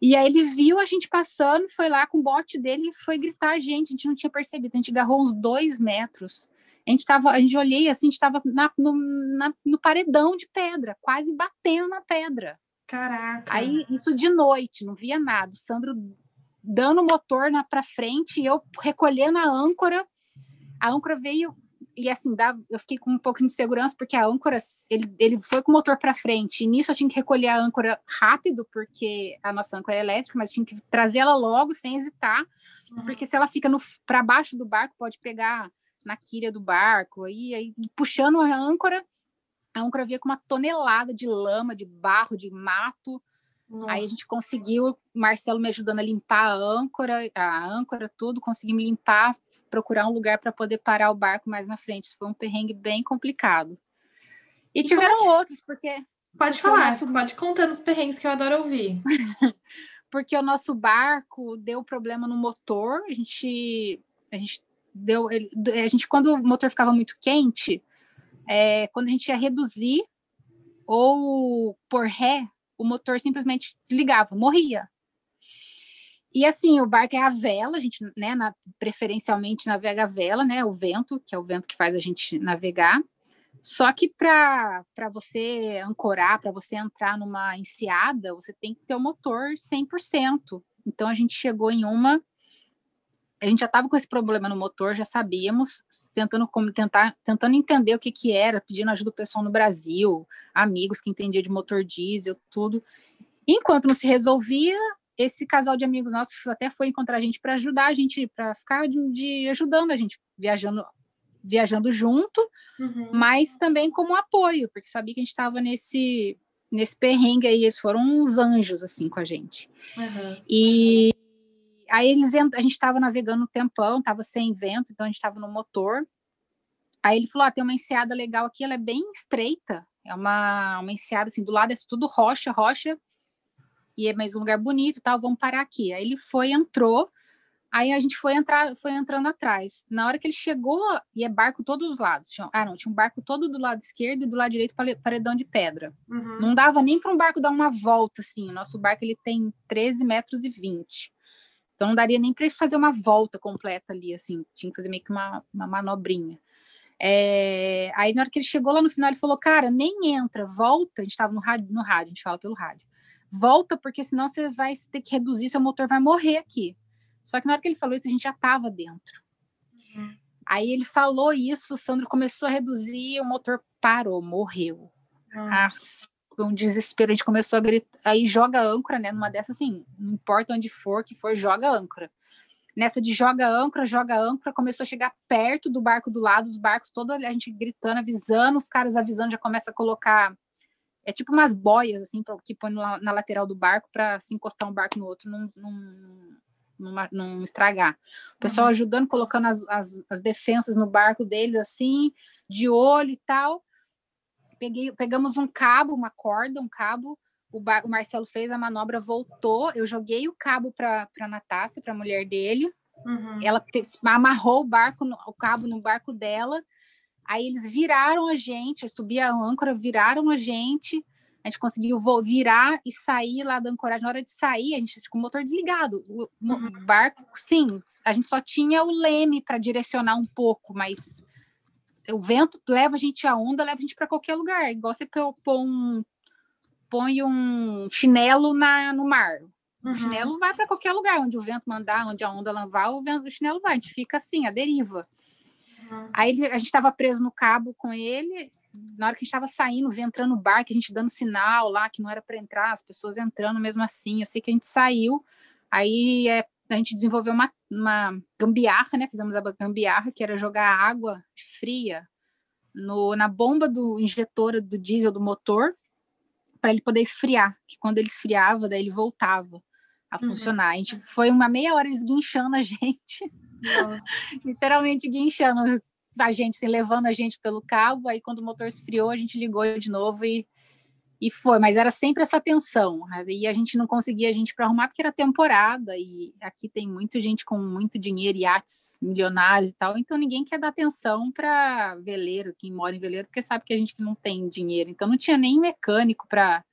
E aí ele viu a gente passando, foi lá com o bote dele e foi gritar a gente, a gente não tinha percebido, a gente agarrou uns dois metros a gente tava, a gente olhei assim, a gente estava no, na, no paredão de pedra, quase batendo na pedra. Caraca. Aí, isso de noite, não via nada. O Sandro dando o motor para frente e eu recolhendo a âncora. A âncora veio e assim, dá, eu fiquei com um pouco de insegurança porque a âncora, ele, ele foi com o motor para frente. E nisso eu tinha que recolher a âncora rápido, porque a nossa âncora é elétrica, mas tinha que trazer ela logo, sem hesitar, uhum. porque se ela fica para baixo do barco, pode pegar na quilha do barco, aí, aí puxando a âncora, a âncora vinha com uma tonelada de lama, de barro, de mato. Nossa. Aí a gente conseguiu, Marcelo me ajudando a limpar a âncora, a âncora, tudo, conseguimos limpar, procurar um lugar para poder parar o barco mais na frente. Isso foi um perrengue bem complicado. E, e tiveram outros, porque. Pode falar, nosso... pode contar nos perrengues que eu adoro ouvir. porque o nosso barco deu problema no motor, a gente, a gente deu, ele, a gente quando o motor ficava muito quente, é, quando a gente ia reduzir ou por ré, o motor simplesmente desligava, morria. E assim, o barco é a vela, a gente, né, na, preferencialmente navega a vela, né, o vento, que é o vento que faz a gente navegar. Só que para você ancorar, para você entrar numa enseada, você tem que ter o motor 100%. Então a gente chegou em uma a gente já estava com esse problema no motor, já sabíamos, tentando como tentar, tentando entender o que que era, pedindo ajuda do pessoal no Brasil, amigos que entendiam de motor diesel, tudo. Enquanto não se resolvia, esse casal de amigos nossos até foi encontrar a gente para ajudar a gente, para ficar de, de, ajudando a gente, viajando viajando junto, uhum. mas também como apoio, porque sabia que a gente estava nesse nesse perrengue aí, eles foram uns anjos assim com a gente. Uhum. E Aí eles a gente estava navegando um tempão, estava sem vento, então a gente estava no motor. Aí ele falou: ah, tem uma enseada legal aqui, ela é bem estreita, é uma, uma enseada assim, do lado é tudo rocha, rocha, e é mais um lugar bonito tal, vamos parar aqui. Aí ele foi, entrou, aí a gente foi entrar, foi entrando atrás. Na hora que ele chegou, e é barco todos os lados. Tinha, ah, não, tinha um barco todo do lado esquerdo e do lado direito paredão de pedra. Uhum. Não dava nem para um barco dar uma volta assim. O nosso barco ele tem 13 metros e 20. Então não daria nem para ele fazer uma volta completa ali, assim, tinha que fazer meio que uma, uma manobrinha. É, aí na hora que ele chegou lá no final, ele falou, cara, nem entra, volta, a gente estava no rádio, no rádio, a gente fala pelo rádio, volta, porque senão você vai ter que reduzir, seu motor vai morrer aqui. Só que na hora que ele falou isso, a gente já estava dentro. Uhum. Aí ele falou isso, o Sandro começou a reduzir, o motor parou, morreu. Nossa, um desespero, a gente começou a gritar, aí joga âncora, né, numa dessas assim, não importa onde for, que for, joga âncora. Nessa de joga âncora, joga âncora, começou a chegar perto do barco do lado, os barcos todos, a gente gritando, avisando, os caras avisando, já começa a colocar é tipo umas boias assim pra, que põe na, na lateral do barco para se encostar um barco no outro, não, não, não, não estragar. O pessoal uhum. ajudando, colocando as, as, as, defensas no barco deles assim, de olho e tal. Peguei, pegamos um cabo, uma corda, um cabo. O, o Marcelo fez a manobra, voltou. Eu joguei o cabo para a Natácia, para a mulher dele. Uhum. Ela amarrou o barco, o cabo no barco dela Aí eles viraram a gente, eu subi a âncora, viraram a gente, a gente conseguiu virar e sair lá da ancoragem. Na hora de sair, a gente com o motor desligado. O uhum. barco, sim, a gente só tinha o leme para direcionar um pouco, mas o vento leva a gente a onda, leva a gente para qualquer lugar. Igual você põe um, põe um chinelo na, no mar. O uhum. chinelo vai para qualquer lugar, onde o vento mandar, onde a onda levar, o, vento, o chinelo vai. A gente fica assim, a deriva. Uhum. Aí a gente estava preso no cabo com ele. Na hora que a gente estava saindo, entrando no barco, a gente dando sinal lá que não era para entrar, as pessoas entrando mesmo assim. Eu sei que a gente saiu. Aí é, a gente desenvolveu uma, uma gambiarra, né? Fizemos a gambiarra, que era jogar água fria no, na bomba do injetor do diesel do motor para ele poder esfriar, que quando ele esfriava, daí ele voltava a uhum. funcionar. A gente foi uma meia hora esguinchando a gente Literalmente guinchando a gente, assim, levando a gente pelo cabo. Aí, quando o motor esfriou, a gente ligou de novo e, e foi. Mas era sempre essa tensão. E a gente não conseguia a gente para arrumar porque era temporada. E aqui tem muita gente com muito dinheiro, iates milionários e tal. Então, ninguém quer dar atenção para veleiro, quem mora em veleiro, porque sabe que a gente não tem dinheiro. Então, não tinha nem mecânico para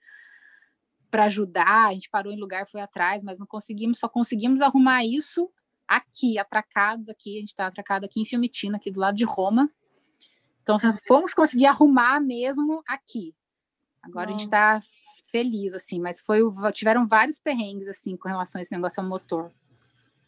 para ajudar, a gente parou em lugar, foi atrás, mas não conseguimos, só conseguimos arrumar isso aqui, atracados aqui, a gente está atracado aqui em Fiumitina, aqui do lado de Roma. Então, fomos conseguir arrumar mesmo aqui. Agora Nossa. a gente está feliz, assim, mas foi, tiveram vários perrengues, assim, com relação a esse negócio ao motor.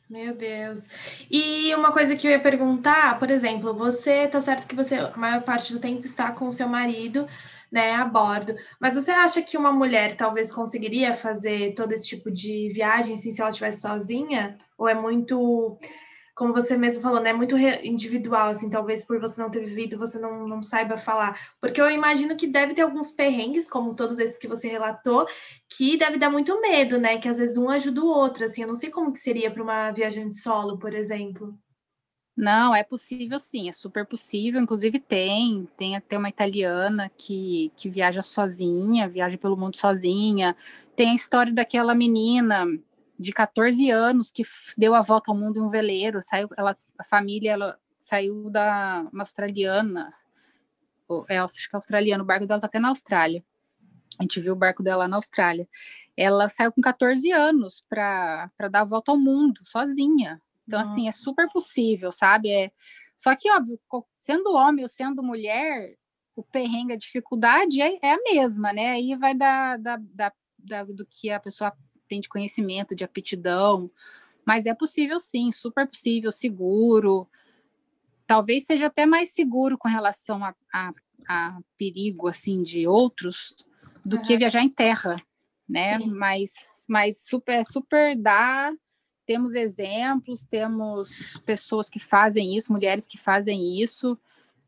Meu Deus. E uma coisa que eu ia perguntar, por exemplo, você tá certo que você a maior parte do tempo está com o seu marido, né, a bordo. Mas você acha que uma mulher talvez conseguiria fazer todo esse tipo de viagem assim, se ela estivesse sozinha? Ou é muito, como você mesmo falou, né, muito individual, assim, talvez por você não ter vivido, você não, não saiba falar. Porque eu imagino que deve ter alguns perrengues, como todos esses que você relatou, que deve dar muito medo, né? Que às vezes um ajuda o outro, assim. Eu não sei como que seria para uma viajante solo, por exemplo. Não, é possível sim, é super possível. Inclusive tem, tem até uma italiana que, que viaja sozinha, viaja pelo mundo sozinha. Tem a história daquela menina de 14 anos que deu a volta ao mundo em um veleiro, saiu, ela, a família ela saiu da uma australiana, é, acho que é australiana, o barco dela tá até na Austrália. A gente viu o barco dela na Austrália. Ela saiu com 14 anos para dar a volta ao mundo sozinha. Então, Nossa. assim, é super possível, sabe? É... Só que, óbvio, sendo homem ou sendo mulher, o perrengue, a dificuldade é, é a mesma, né? Aí vai da, da, da, da, do que a pessoa tem de conhecimento, de aptidão, mas é possível sim, super possível, seguro. Talvez seja até mais seguro com relação a, a, a perigo, assim, de outros, do uhum. que viajar em terra, né? Mas, mas super, super dá temos exemplos, temos pessoas que fazem isso, mulheres que fazem isso.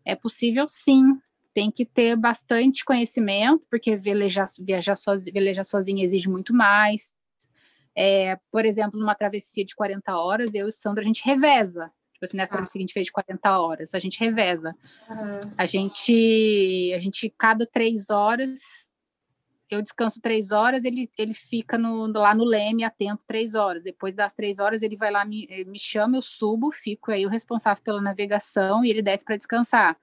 É possível sim. Tem que ter bastante conhecimento, porque velejar, viajar sozinha, velejar sozinha exige muito mais. É, por exemplo, numa travessia de 40 horas, eu e o Sandro, a gente reveza. Tipo assim, nessa ah. travessia que a gente fez de 40 horas, a gente reveza. Uhum. A gente, a gente, cada três horas, eu descanso três horas, ele, ele fica no, lá no leme atento três horas. Depois das três horas, ele vai lá, me, me chama, eu subo, fico aí o responsável pela navegação e ele desce para descansar.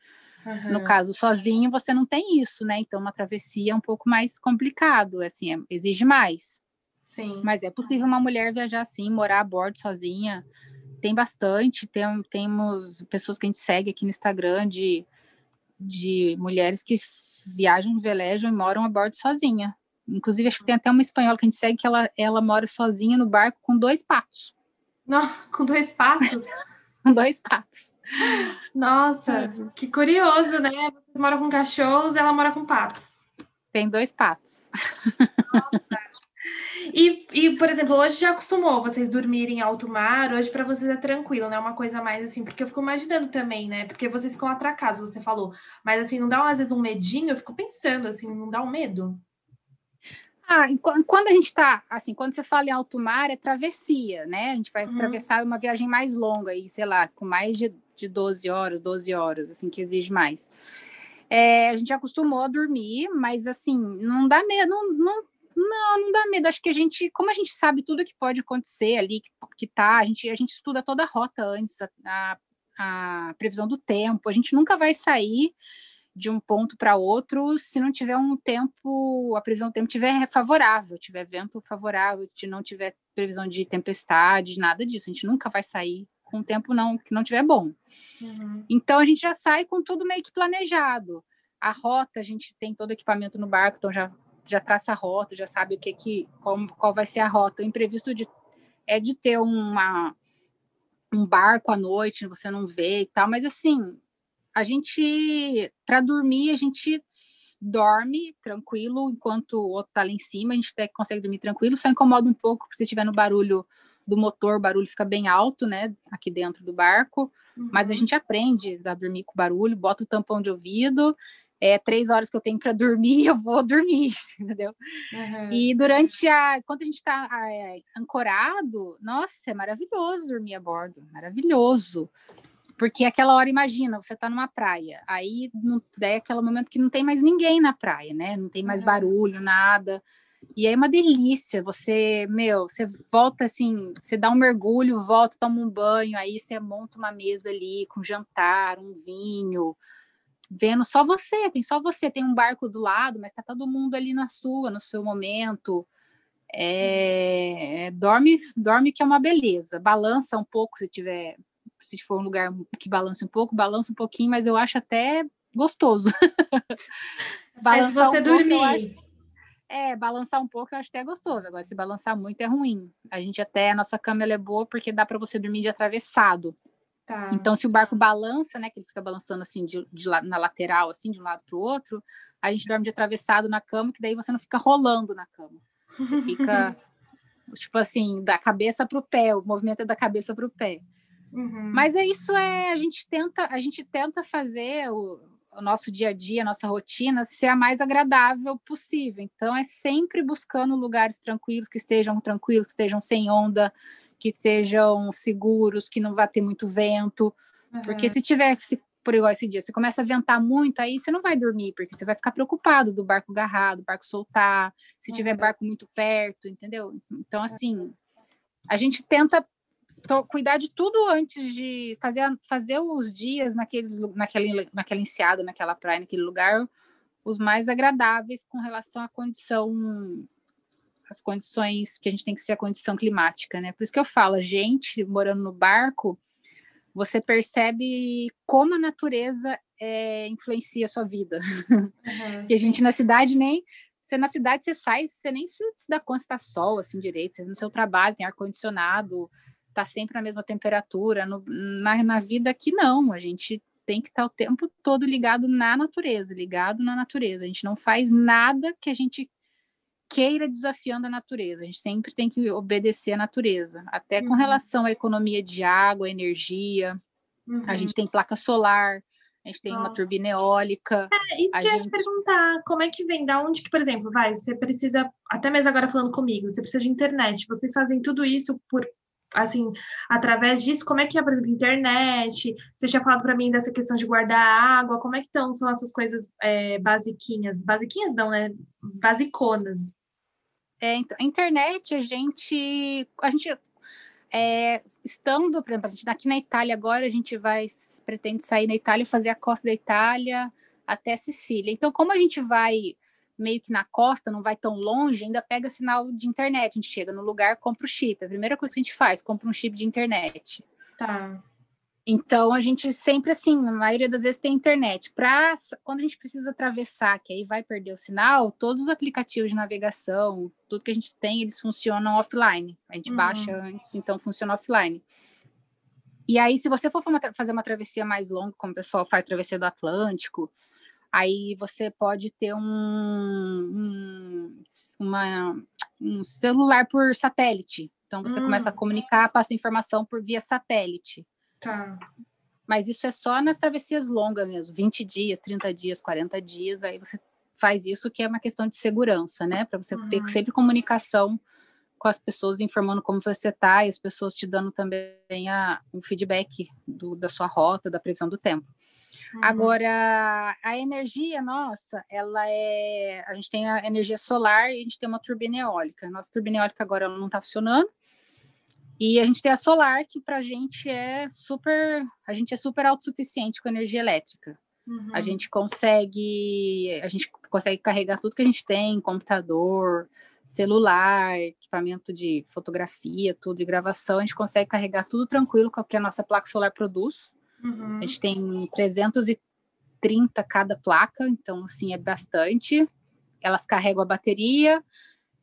Uhum. No caso, sozinho, você não tem isso, né? Então, uma travessia é um pouco mais complicado, assim, é, exige mais. Sim. Mas é possível uma mulher viajar assim, morar a bordo sozinha. Tem bastante, tem, temos pessoas que a gente segue aqui no Instagram de, de mulheres que viajam, velejam e moram a bordo sozinha. Inclusive, acho que tem até uma espanhola que a gente segue que ela, ela mora sozinha no barco com dois patos. Nossa, com dois patos? com dois patos. Nossa, é. que curioso, né? Vocês moram com cachorros, ela mora com patos. Tem dois patos. Nossa. E, e, por exemplo, hoje já acostumou vocês dormirem em alto mar, hoje para vocês é tranquilo, não é uma coisa mais assim, porque eu fico imaginando também, né? Porque vocês ficam atracados, você falou. Mas assim, não dá às vezes um medinho? Eu fico pensando assim, não dá um medo? Ah, quando a gente está, assim, quando você fala em alto mar, é travessia, né? A gente vai uhum. atravessar uma viagem mais longa, aí, sei lá, com mais de, de 12 horas, 12 horas, assim, que exige mais. É, a gente acostumou a dormir, mas assim, não dá medo, não, não, não, não dá medo. Acho que a gente, como a gente sabe tudo que pode acontecer ali, que, que tá, a gente, a gente estuda toda a rota antes, a, a, a previsão do tempo, a gente nunca vai sair de um ponto para outro se não tiver um tempo, a previsão do tempo tiver favorável, tiver vento favorável, se não tiver previsão de tempestade, nada disso. A gente nunca vai sair com um tempo não que não tiver bom. Uhum. Então a gente já sai com tudo meio que planejado. A rota, a gente tem todo o equipamento no barco, então já já traça a rota, já sabe o que que qual, qual vai ser a rota. O imprevisto de, é de ter uma um barco à noite, você não vê e tal, mas assim, a gente, para dormir, a gente dorme tranquilo enquanto o outro tá lá em cima, a gente até consegue dormir tranquilo, só incomoda um pouco se estiver no barulho do motor, o barulho fica bem alto, né, aqui dentro do barco, uhum. mas a gente aprende a dormir com barulho, bota o tampão de ouvido, é três horas que eu tenho para dormir, eu vou dormir, entendeu? Uhum. E durante a, quando a gente está é, ancorado, nossa, é maravilhoso dormir a bordo, maravilhoso. Porque aquela hora, imagina, você está numa praia, aí não, é aquele momento que não tem mais ninguém na praia, né? Não tem mais uhum. barulho, nada. E aí é uma delícia, você, meu, você volta assim, você dá um mergulho, volta, toma um banho, aí você monta uma mesa ali com jantar, um vinho, vendo só você, tem só você, tem um barco do lado, mas tá todo mundo ali na sua, no seu momento. É, dorme, dorme que é uma beleza. Balança um pouco se tiver se for um lugar que balance um pouco, balança um pouquinho, mas eu acho até gostoso. Faz você um dormir. Pouco, acho, é, balançar um pouco eu acho até gostoso. Agora, se balançar muito é ruim. A gente até, a nossa cama é boa porque dá para você dormir de atravessado. Tá. Então, se o barco balança, né, que ele fica balançando assim de, de na lateral, assim, de um lado para o outro, a gente dorme de atravessado na cama, que daí você não fica rolando na cama. Você fica, tipo assim, da cabeça para o pé, o movimento é da cabeça para o pé. Uhum. Mas é isso, é a gente tenta, a gente tenta fazer o, o, nosso dia a dia, a nossa rotina ser a mais agradável possível. Então é sempre buscando lugares tranquilos, que estejam tranquilos, que estejam sem onda, que sejam seguros, que não vá ter muito vento. Uhum. Porque se tiver se, por igual esse dia, você começa a ventar muito, aí você não vai dormir, porque você vai ficar preocupado do barco agarrado, do barco soltar, se uhum. tiver barco muito perto, entendeu? Então, assim, a gente tenta cuidar de tudo antes de fazer, fazer os dias naquele, naquele, naquela enseada, naquela praia, naquele lugar, os mais agradáveis com relação à condição, as condições que a gente tem que ser a condição climática, né? Por isso que eu falo, gente morando no barco, você percebe como a natureza é, influencia a sua vida. Uhum, que a gente na cidade nem você na cidade você sai, você nem se, dá conta se está sol assim direito, você no seu trabalho tem ar condicionado, tá sempre na mesma temperatura. No, na, na vida aqui não, a gente tem que estar tá o tempo todo ligado na natureza, ligado na natureza. A gente não faz nada que a gente queira desafiando a natureza. A gente sempre tem que obedecer à natureza, até uhum. com relação à economia de água, energia. Uhum. A gente tem placa solar, a gente tem Nossa. uma turbina eólica. É, isso que eu ia te perguntar, como é que vem, da onde que, por exemplo, vai, você precisa, até mesmo agora falando comigo, você precisa de internet, vocês fazem tudo isso por assim, através disso, como é que é, por exemplo, internet? Você tinha falado para mim dessa questão de guardar água, como é que estão, são essas coisas é, basiquinhas? Basiquinhas não, né? Basiconas. É, então, a internet, a gente, a gente é, estando, por exemplo, a gente aqui na Itália agora, a gente vai, pretende sair na Itália fazer a costa da Itália até Sicília. Então, como a gente vai meio que na costa, não vai tão longe, ainda pega sinal de internet. A gente chega no lugar, compra o chip. A primeira coisa que a gente faz, compra um chip de internet. Tá. Então a gente sempre assim, na maioria das vezes tem internet. Para quando a gente precisa atravessar, que aí vai perder o sinal, todos os aplicativos de navegação, tudo que a gente tem, eles funcionam offline. A gente uhum. baixa antes, então funciona offline. E aí, se você for fazer uma travessia mais longa, como o pessoal faz travessia do Atlântico, aí você pode ter um, um, uma, um celular por satélite. Então você começa a hum. comunicar, passa informação por via satélite. Tá. Mas isso é só nas travessias longas mesmo, 20 dias, 30 dias, 40 dias, aí você faz isso que é uma questão de segurança, né? Para você uhum. ter sempre comunicação com as pessoas informando como você está e as pessoas te dando também a, um feedback do, da sua rota, da previsão do tempo. Uhum. Agora, a energia nossa, ela é. A gente tem a energia solar e a gente tem uma turbina eólica. Nossa turbina eólica agora não está funcionando, e a gente tem a solar, que para a gente é super. A gente é super autossuficiente com energia elétrica. Uhum. A gente consegue. A gente consegue carregar tudo que a gente tem, computador, celular, equipamento de fotografia, tudo de gravação, a gente consegue carregar tudo tranquilo com o que a nossa placa solar produz. Uhum. A gente tem 330 cada placa, então assim é bastante. Elas carregam a bateria,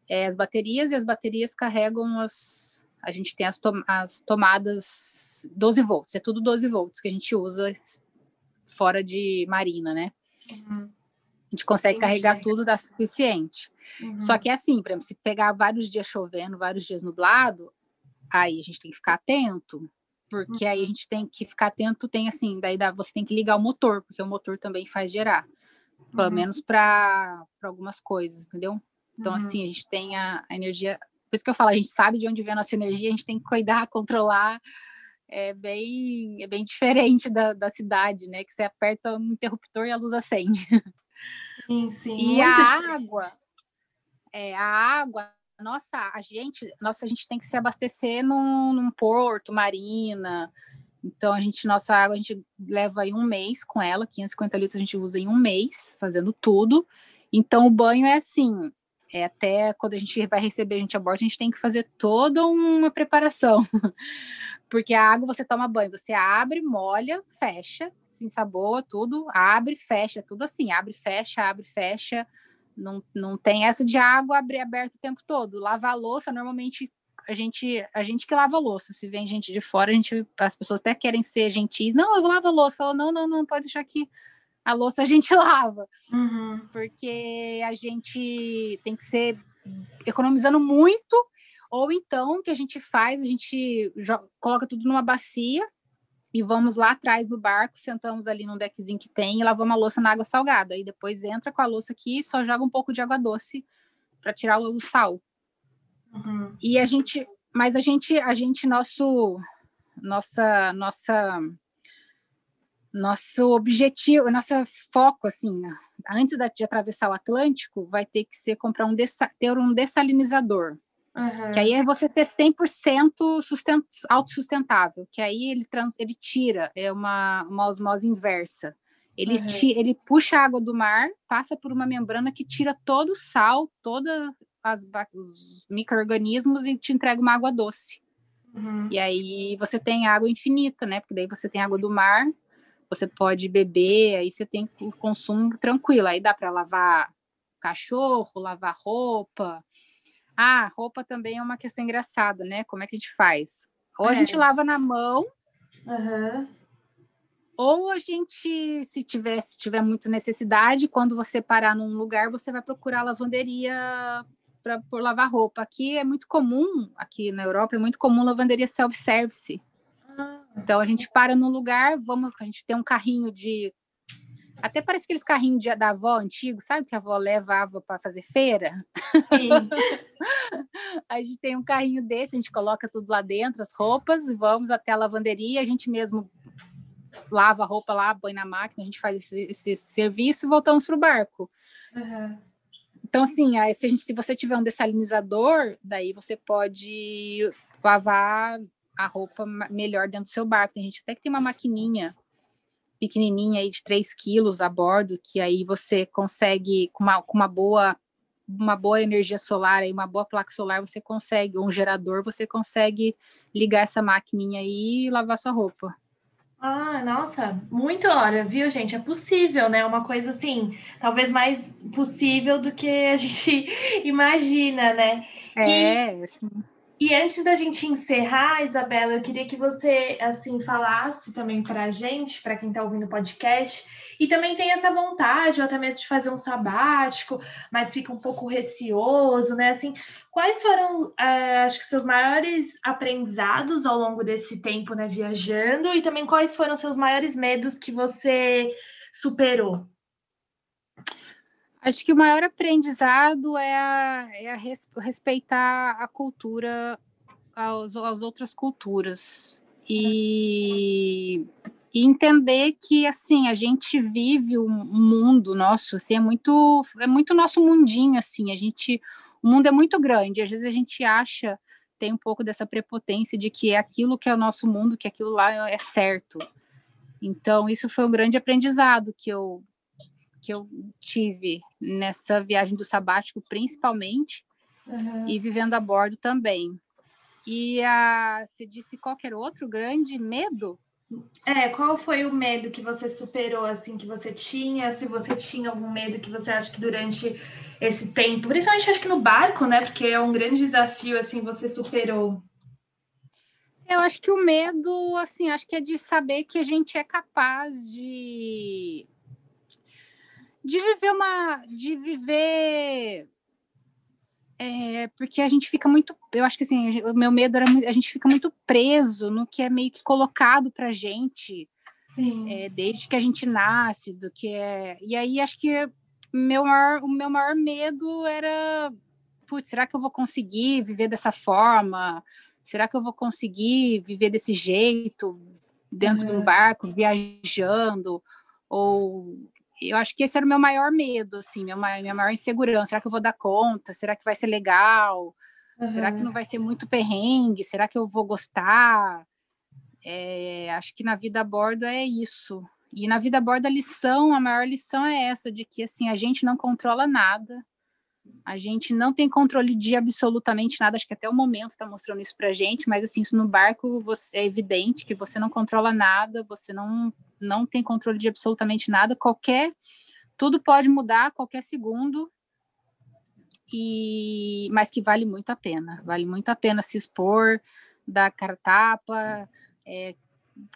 é, as baterias e as baterias carregam as a gente tem as, as tomadas 12 volts, é tudo 12 volts que a gente usa fora de marina, né? Uhum. A gente consegue Entendi. carregar tudo, dá suficiente. Uhum. Só que é assim, por exemplo, se pegar vários dias chovendo, vários dias nublado, aí a gente tem que ficar atento, porque uhum. aí a uhum. gente tem que ficar atento, tem assim, daí dá, você tem que ligar o motor, porque o motor também faz gerar, pelo uhum. menos para algumas coisas, entendeu? Então, assim, a gente tem a, a energia por isso que eu falo, a gente sabe de onde vem a nossa energia, a gente tem que cuidar, controlar. É bem, é bem diferente da, da cidade, né? Que você aperta um interruptor e a luz acende. Sim, sim. E a diferente. água, é, a água, nossa, a gente, nossa, a gente tem que se abastecer num, num porto, marina. Então, a gente, nossa água, a gente leva aí um mês com ela, 550 litros a gente usa em um mês, fazendo tudo. Então, o banho é assim, é até quando a gente vai receber a gente a bordo, a gente tem que fazer toda uma preparação. Porque a água você toma banho, você abre, molha, fecha, se ensaboa tudo, abre, fecha, tudo assim, abre, fecha, abre, fecha. Não, não tem essa de água abrir aberto o tempo todo. Lavar louça, normalmente a gente, a gente que lava louça. Se vem gente de fora, a gente, as pessoas até querem ser gentis. Não, eu a louça. Fala, não, não, não, pode deixar aqui a louça a gente lava. Uhum. Porque a gente tem que ser economizando muito, ou então o que a gente faz, a gente coloca tudo numa bacia e vamos lá atrás do barco, sentamos ali num deckzinho que tem e lavamos a louça na água salgada. E depois entra com a louça aqui e só joga um pouco de água doce para tirar o sal. Uhum. E a gente, mas a gente, a gente, nosso, nossa, nossa nosso objetivo, nosso foco, assim, antes de atravessar o Atlântico, vai ter que ser comprar um ter um dessalinizador. Uhum. Que aí é você ser 100% sustent, autossustentável, que aí ele, trans, ele tira, é uma, uma osmose inversa. Ele, uhum. tira, ele puxa a água do mar, passa por uma membrana que tira todo o sal, todos os micro-organismos e te entrega uma água doce. Uhum. E aí você tem água infinita, né? Porque daí você tem água do mar, você pode beber, aí você tem o consumo tranquilo. Aí dá para lavar cachorro, lavar roupa. Ah, roupa também é uma questão engraçada, né? Como é que a gente faz? Ou é. a gente lava na mão, uhum. ou a gente, se tiver, se tiver muito necessidade, quando você parar num lugar, você vai procurar lavanderia para lavar roupa. Aqui é muito comum, aqui na Europa é muito comum lavanderia self-service. Então a gente para no lugar, vamos, a gente tem um carrinho de até parece aqueles carrinhos de, da avó antigo, sabe que a avó levava para fazer feira? a gente tem um carrinho desse, a gente coloca tudo lá dentro, as roupas, vamos até a lavanderia, a gente mesmo lava a roupa lá, põe na máquina, a gente faz esse, esse serviço e voltamos para o barco. Uhum. Então, assim, aí, se, gente, se você tiver um dessalinizador, daí você pode lavar a roupa melhor dentro do seu barco. Tem gente até que tem uma maquininha pequenininha aí de 3 quilos a bordo, que aí você consegue, com uma, com uma boa uma boa energia solar aí, uma boa placa solar, você consegue, um gerador, você consegue ligar essa maquininha aí e lavar sua roupa. Ah, nossa, muito hora, viu, gente? É possível, né? Uma coisa assim, talvez mais possível do que a gente imagina, né? É, e... assim. E antes da gente encerrar, Isabela, eu queria que você assim falasse também para a gente, para quem está ouvindo o podcast, e também tem essa vontade, ou até mesmo de fazer um sabático, mas fica um pouco receoso, né? Assim, quais foram, é, acho que seus maiores aprendizados ao longo desse tempo, né, viajando, e também quais foram seus maiores medos que você superou? Acho que o maior aprendizado é, a, é a res, respeitar a cultura, as, as outras culturas. E, e, entender que, assim, a gente vive um mundo nosso, assim, é muito, é muito nosso mundinho, assim, a gente, o mundo é muito grande, às vezes a gente acha, tem um pouco dessa prepotência de que é aquilo que é o nosso mundo, que aquilo lá é certo. Então, isso foi um grande aprendizado que eu que eu tive nessa viagem do sabático, principalmente, uhum. e vivendo a bordo também. E a, você disse qualquer outro grande medo? É, qual foi o medo que você superou, assim, que você tinha? Se você tinha algum medo que você acha que durante esse tempo, principalmente acho que no barco, né? Porque é um grande desafio, assim, você superou. Eu acho que o medo, assim, acho que é de saber que a gente é capaz de de viver uma. de viver. É, porque a gente fica muito. Eu acho que assim, o meu medo era a gente fica muito preso no que é meio que colocado pra gente. É, desde que a gente nasce, do que é. E aí acho que meu maior, o meu maior medo era. Putz, será que eu vou conseguir viver dessa forma? Será que eu vou conseguir viver desse jeito, dentro de um barco, viajando? Ou eu acho que esse era o meu maior medo, assim, minha, minha maior insegurança. Será que eu vou dar conta? Será que vai ser legal? Uhum. Será que não vai ser muito perrengue? Será que eu vou gostar? É, acho que na vida a bordo é isso. E na vida a bordo a lição, a maior lição é essa, de que assim, a gente não controla nada, a gente não tem controle de absolutamente nada, acho que até o momento está mostrando isso para gente, mas assim, isso no barco você, é evidente que você não controla nada, você não não tem controle de absolutamente nada, qualquer tudo pode mudar a qualquer segundo. E mas que vale muito a pena, vale muito a pena se expor, dar cara tapa, é,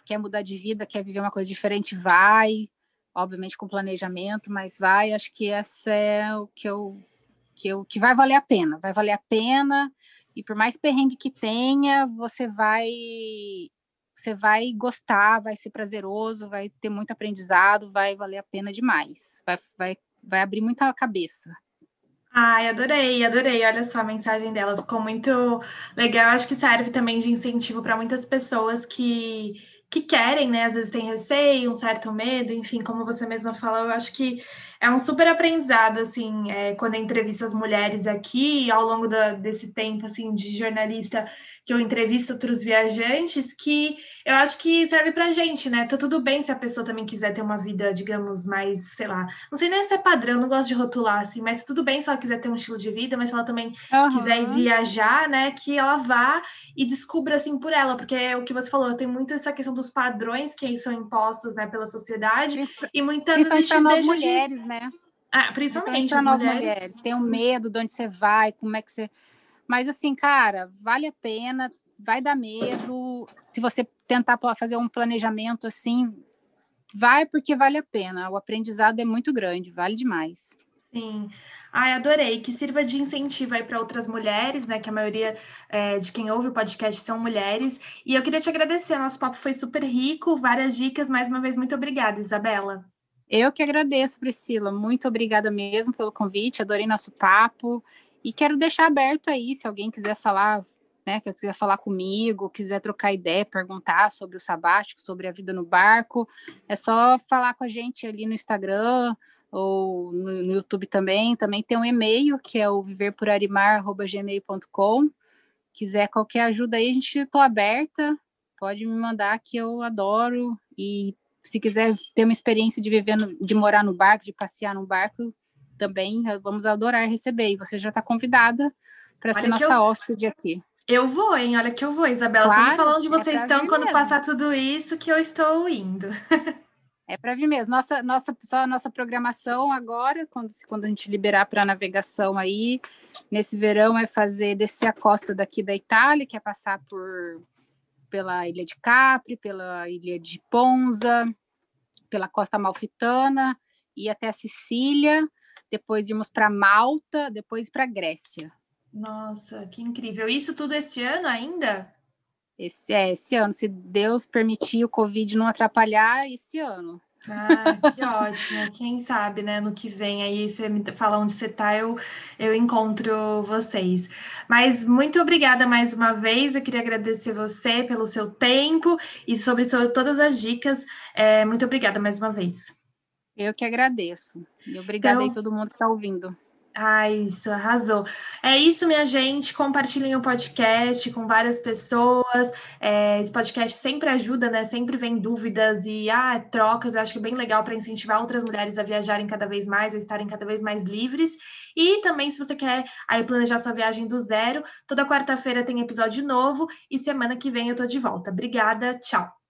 quer mudar de vida, quer viver uma coisa diferente, vai, obviamente com planejamento, mas vai. Acho que essa é o que eu que eu que vai valer a pena, vai valer a pena. E por mais perrengue que tenha, você vai você vai gostar, vai ser prazeroso, vai ter muito aprendizado, vai valer a pena demais, vai, vai, vai abrir muita cabeça. Ai, adorei, adorei. Olha só a mensagem dela, ficou muito legal. Acho que serve também de incentivo para muitas pessoas que que querem, né? Às vezes tem receio, um certo medo, enfim, como você mesma falou, eu acho que é um super aprendizado, assim, é, quando eu entrevisto as mulheres aqui, ao longo da, desse tempo, assim, de jornalista, que eu entrevisto outros viajantes, que eu acho que serve pra gente, né? Tá tudo bem se a pessoa também quiser ter uma vida, digamos, mais, sei lá, não sei nem se é padrão, não gosto de rotular, assim, mas tudo bem se ela quiser ter um estilo de vida, mas se ela também uhum. quiser viajar, né, que ela vá e descubra, assim, por ela, porque é o que você falou, tem muito essa questão dos padrões que são impostos, né, pela sociedade, e muitas vezes a gente deixa mulheres, de... né? Ah, principalmente para nós mulheres. mulheres. Tem um medo de onde você vai, como é que você mas assim, cara, vale a pena, vai dar medo. Se você tentar fazer um planejamento assim, vai porque vale a pena. O aprendizado é muito grande, vale demais. Sim. Ai, adorei. Que sirva de incentivo aí para outras mulheres, né? Que a maioria é, de quem ouve o podcast são mulheres. E eu queria te agradecer. Nosso papo foi super rico, várias dicas. Mais uma vez, muito obrigada, Isabela. Eu que agradeço, Priscila. Muito obrigada mesmo pelo convite. Adorei nosso papo. E quero deixar aberto aí, se alguém quiser falar, né, quiser falar comigo, quiser trocar ideia, perguntar sobre o sabático, sobre a vida no barco, é só falar com a gente ali no Instagram ou no, YouTube também. Também tem um e-mail, que é o viverporarimar.gmail.com. Quiser qualquer ajuda aí, a gente estou aberta, pode me mandar que eu adoro e se quiser ter uma experiência de viver, no, de morar no barco, de passear no barco, também vamos adorar receber. E você já está convidada para ser nossa eu... hóspede aqui. Eu vou, hein? Olha que eu vou, Isabela. Claro, Só me falando onde é vocês é estão quando mesmo. passar tudo isso que eu estou indo. é para vir mesmo. Nossa, nossa, só a nossa programação agora, quando, quando a gente liberar para navegação aí, nesse verão é fazer descer a costa daqui da Itália, que é passar por pela ilha de Capri, pela ilha de Ponza, pela costa malfitana, e até a Sicília, depois irmos para Malta, depois para Grécia. Nossa, que incrível. Isso tudo este ano ainda? Esse, é, esse ano, se Deus permitir o Covid não atrapalhar, esse ano. Ah, que ótimo. Quem sabe, né? No que vem aí, você me fala onde você tá, eu, eu encontro vocês. Mas muito obrigada mais uma vez. Eu queria agradecer você pelo seu tempo e sobre, sobre todas as dicas. É, muito obrigada mais uma vez. Eu que agradeço. E obrigada então... aí todo mundo que está ouvindo. Ah, isso, arrasou. É isso, minha gente. Compartilhem o podcast com várias pessoas. É, esse podcast sempre ajuda, né? Sempre vem dúvidas e ah, trocas. Eu acho que é bem legal para incentivar outras mulheres a viajarem cada vez mais, a estarem cada vez mais livres. E também, se você quer aí planejar sua viagem do zero, toda quarta-feira tem episódio novo e semana que vem eu tô de volta. Obrigada, tchau.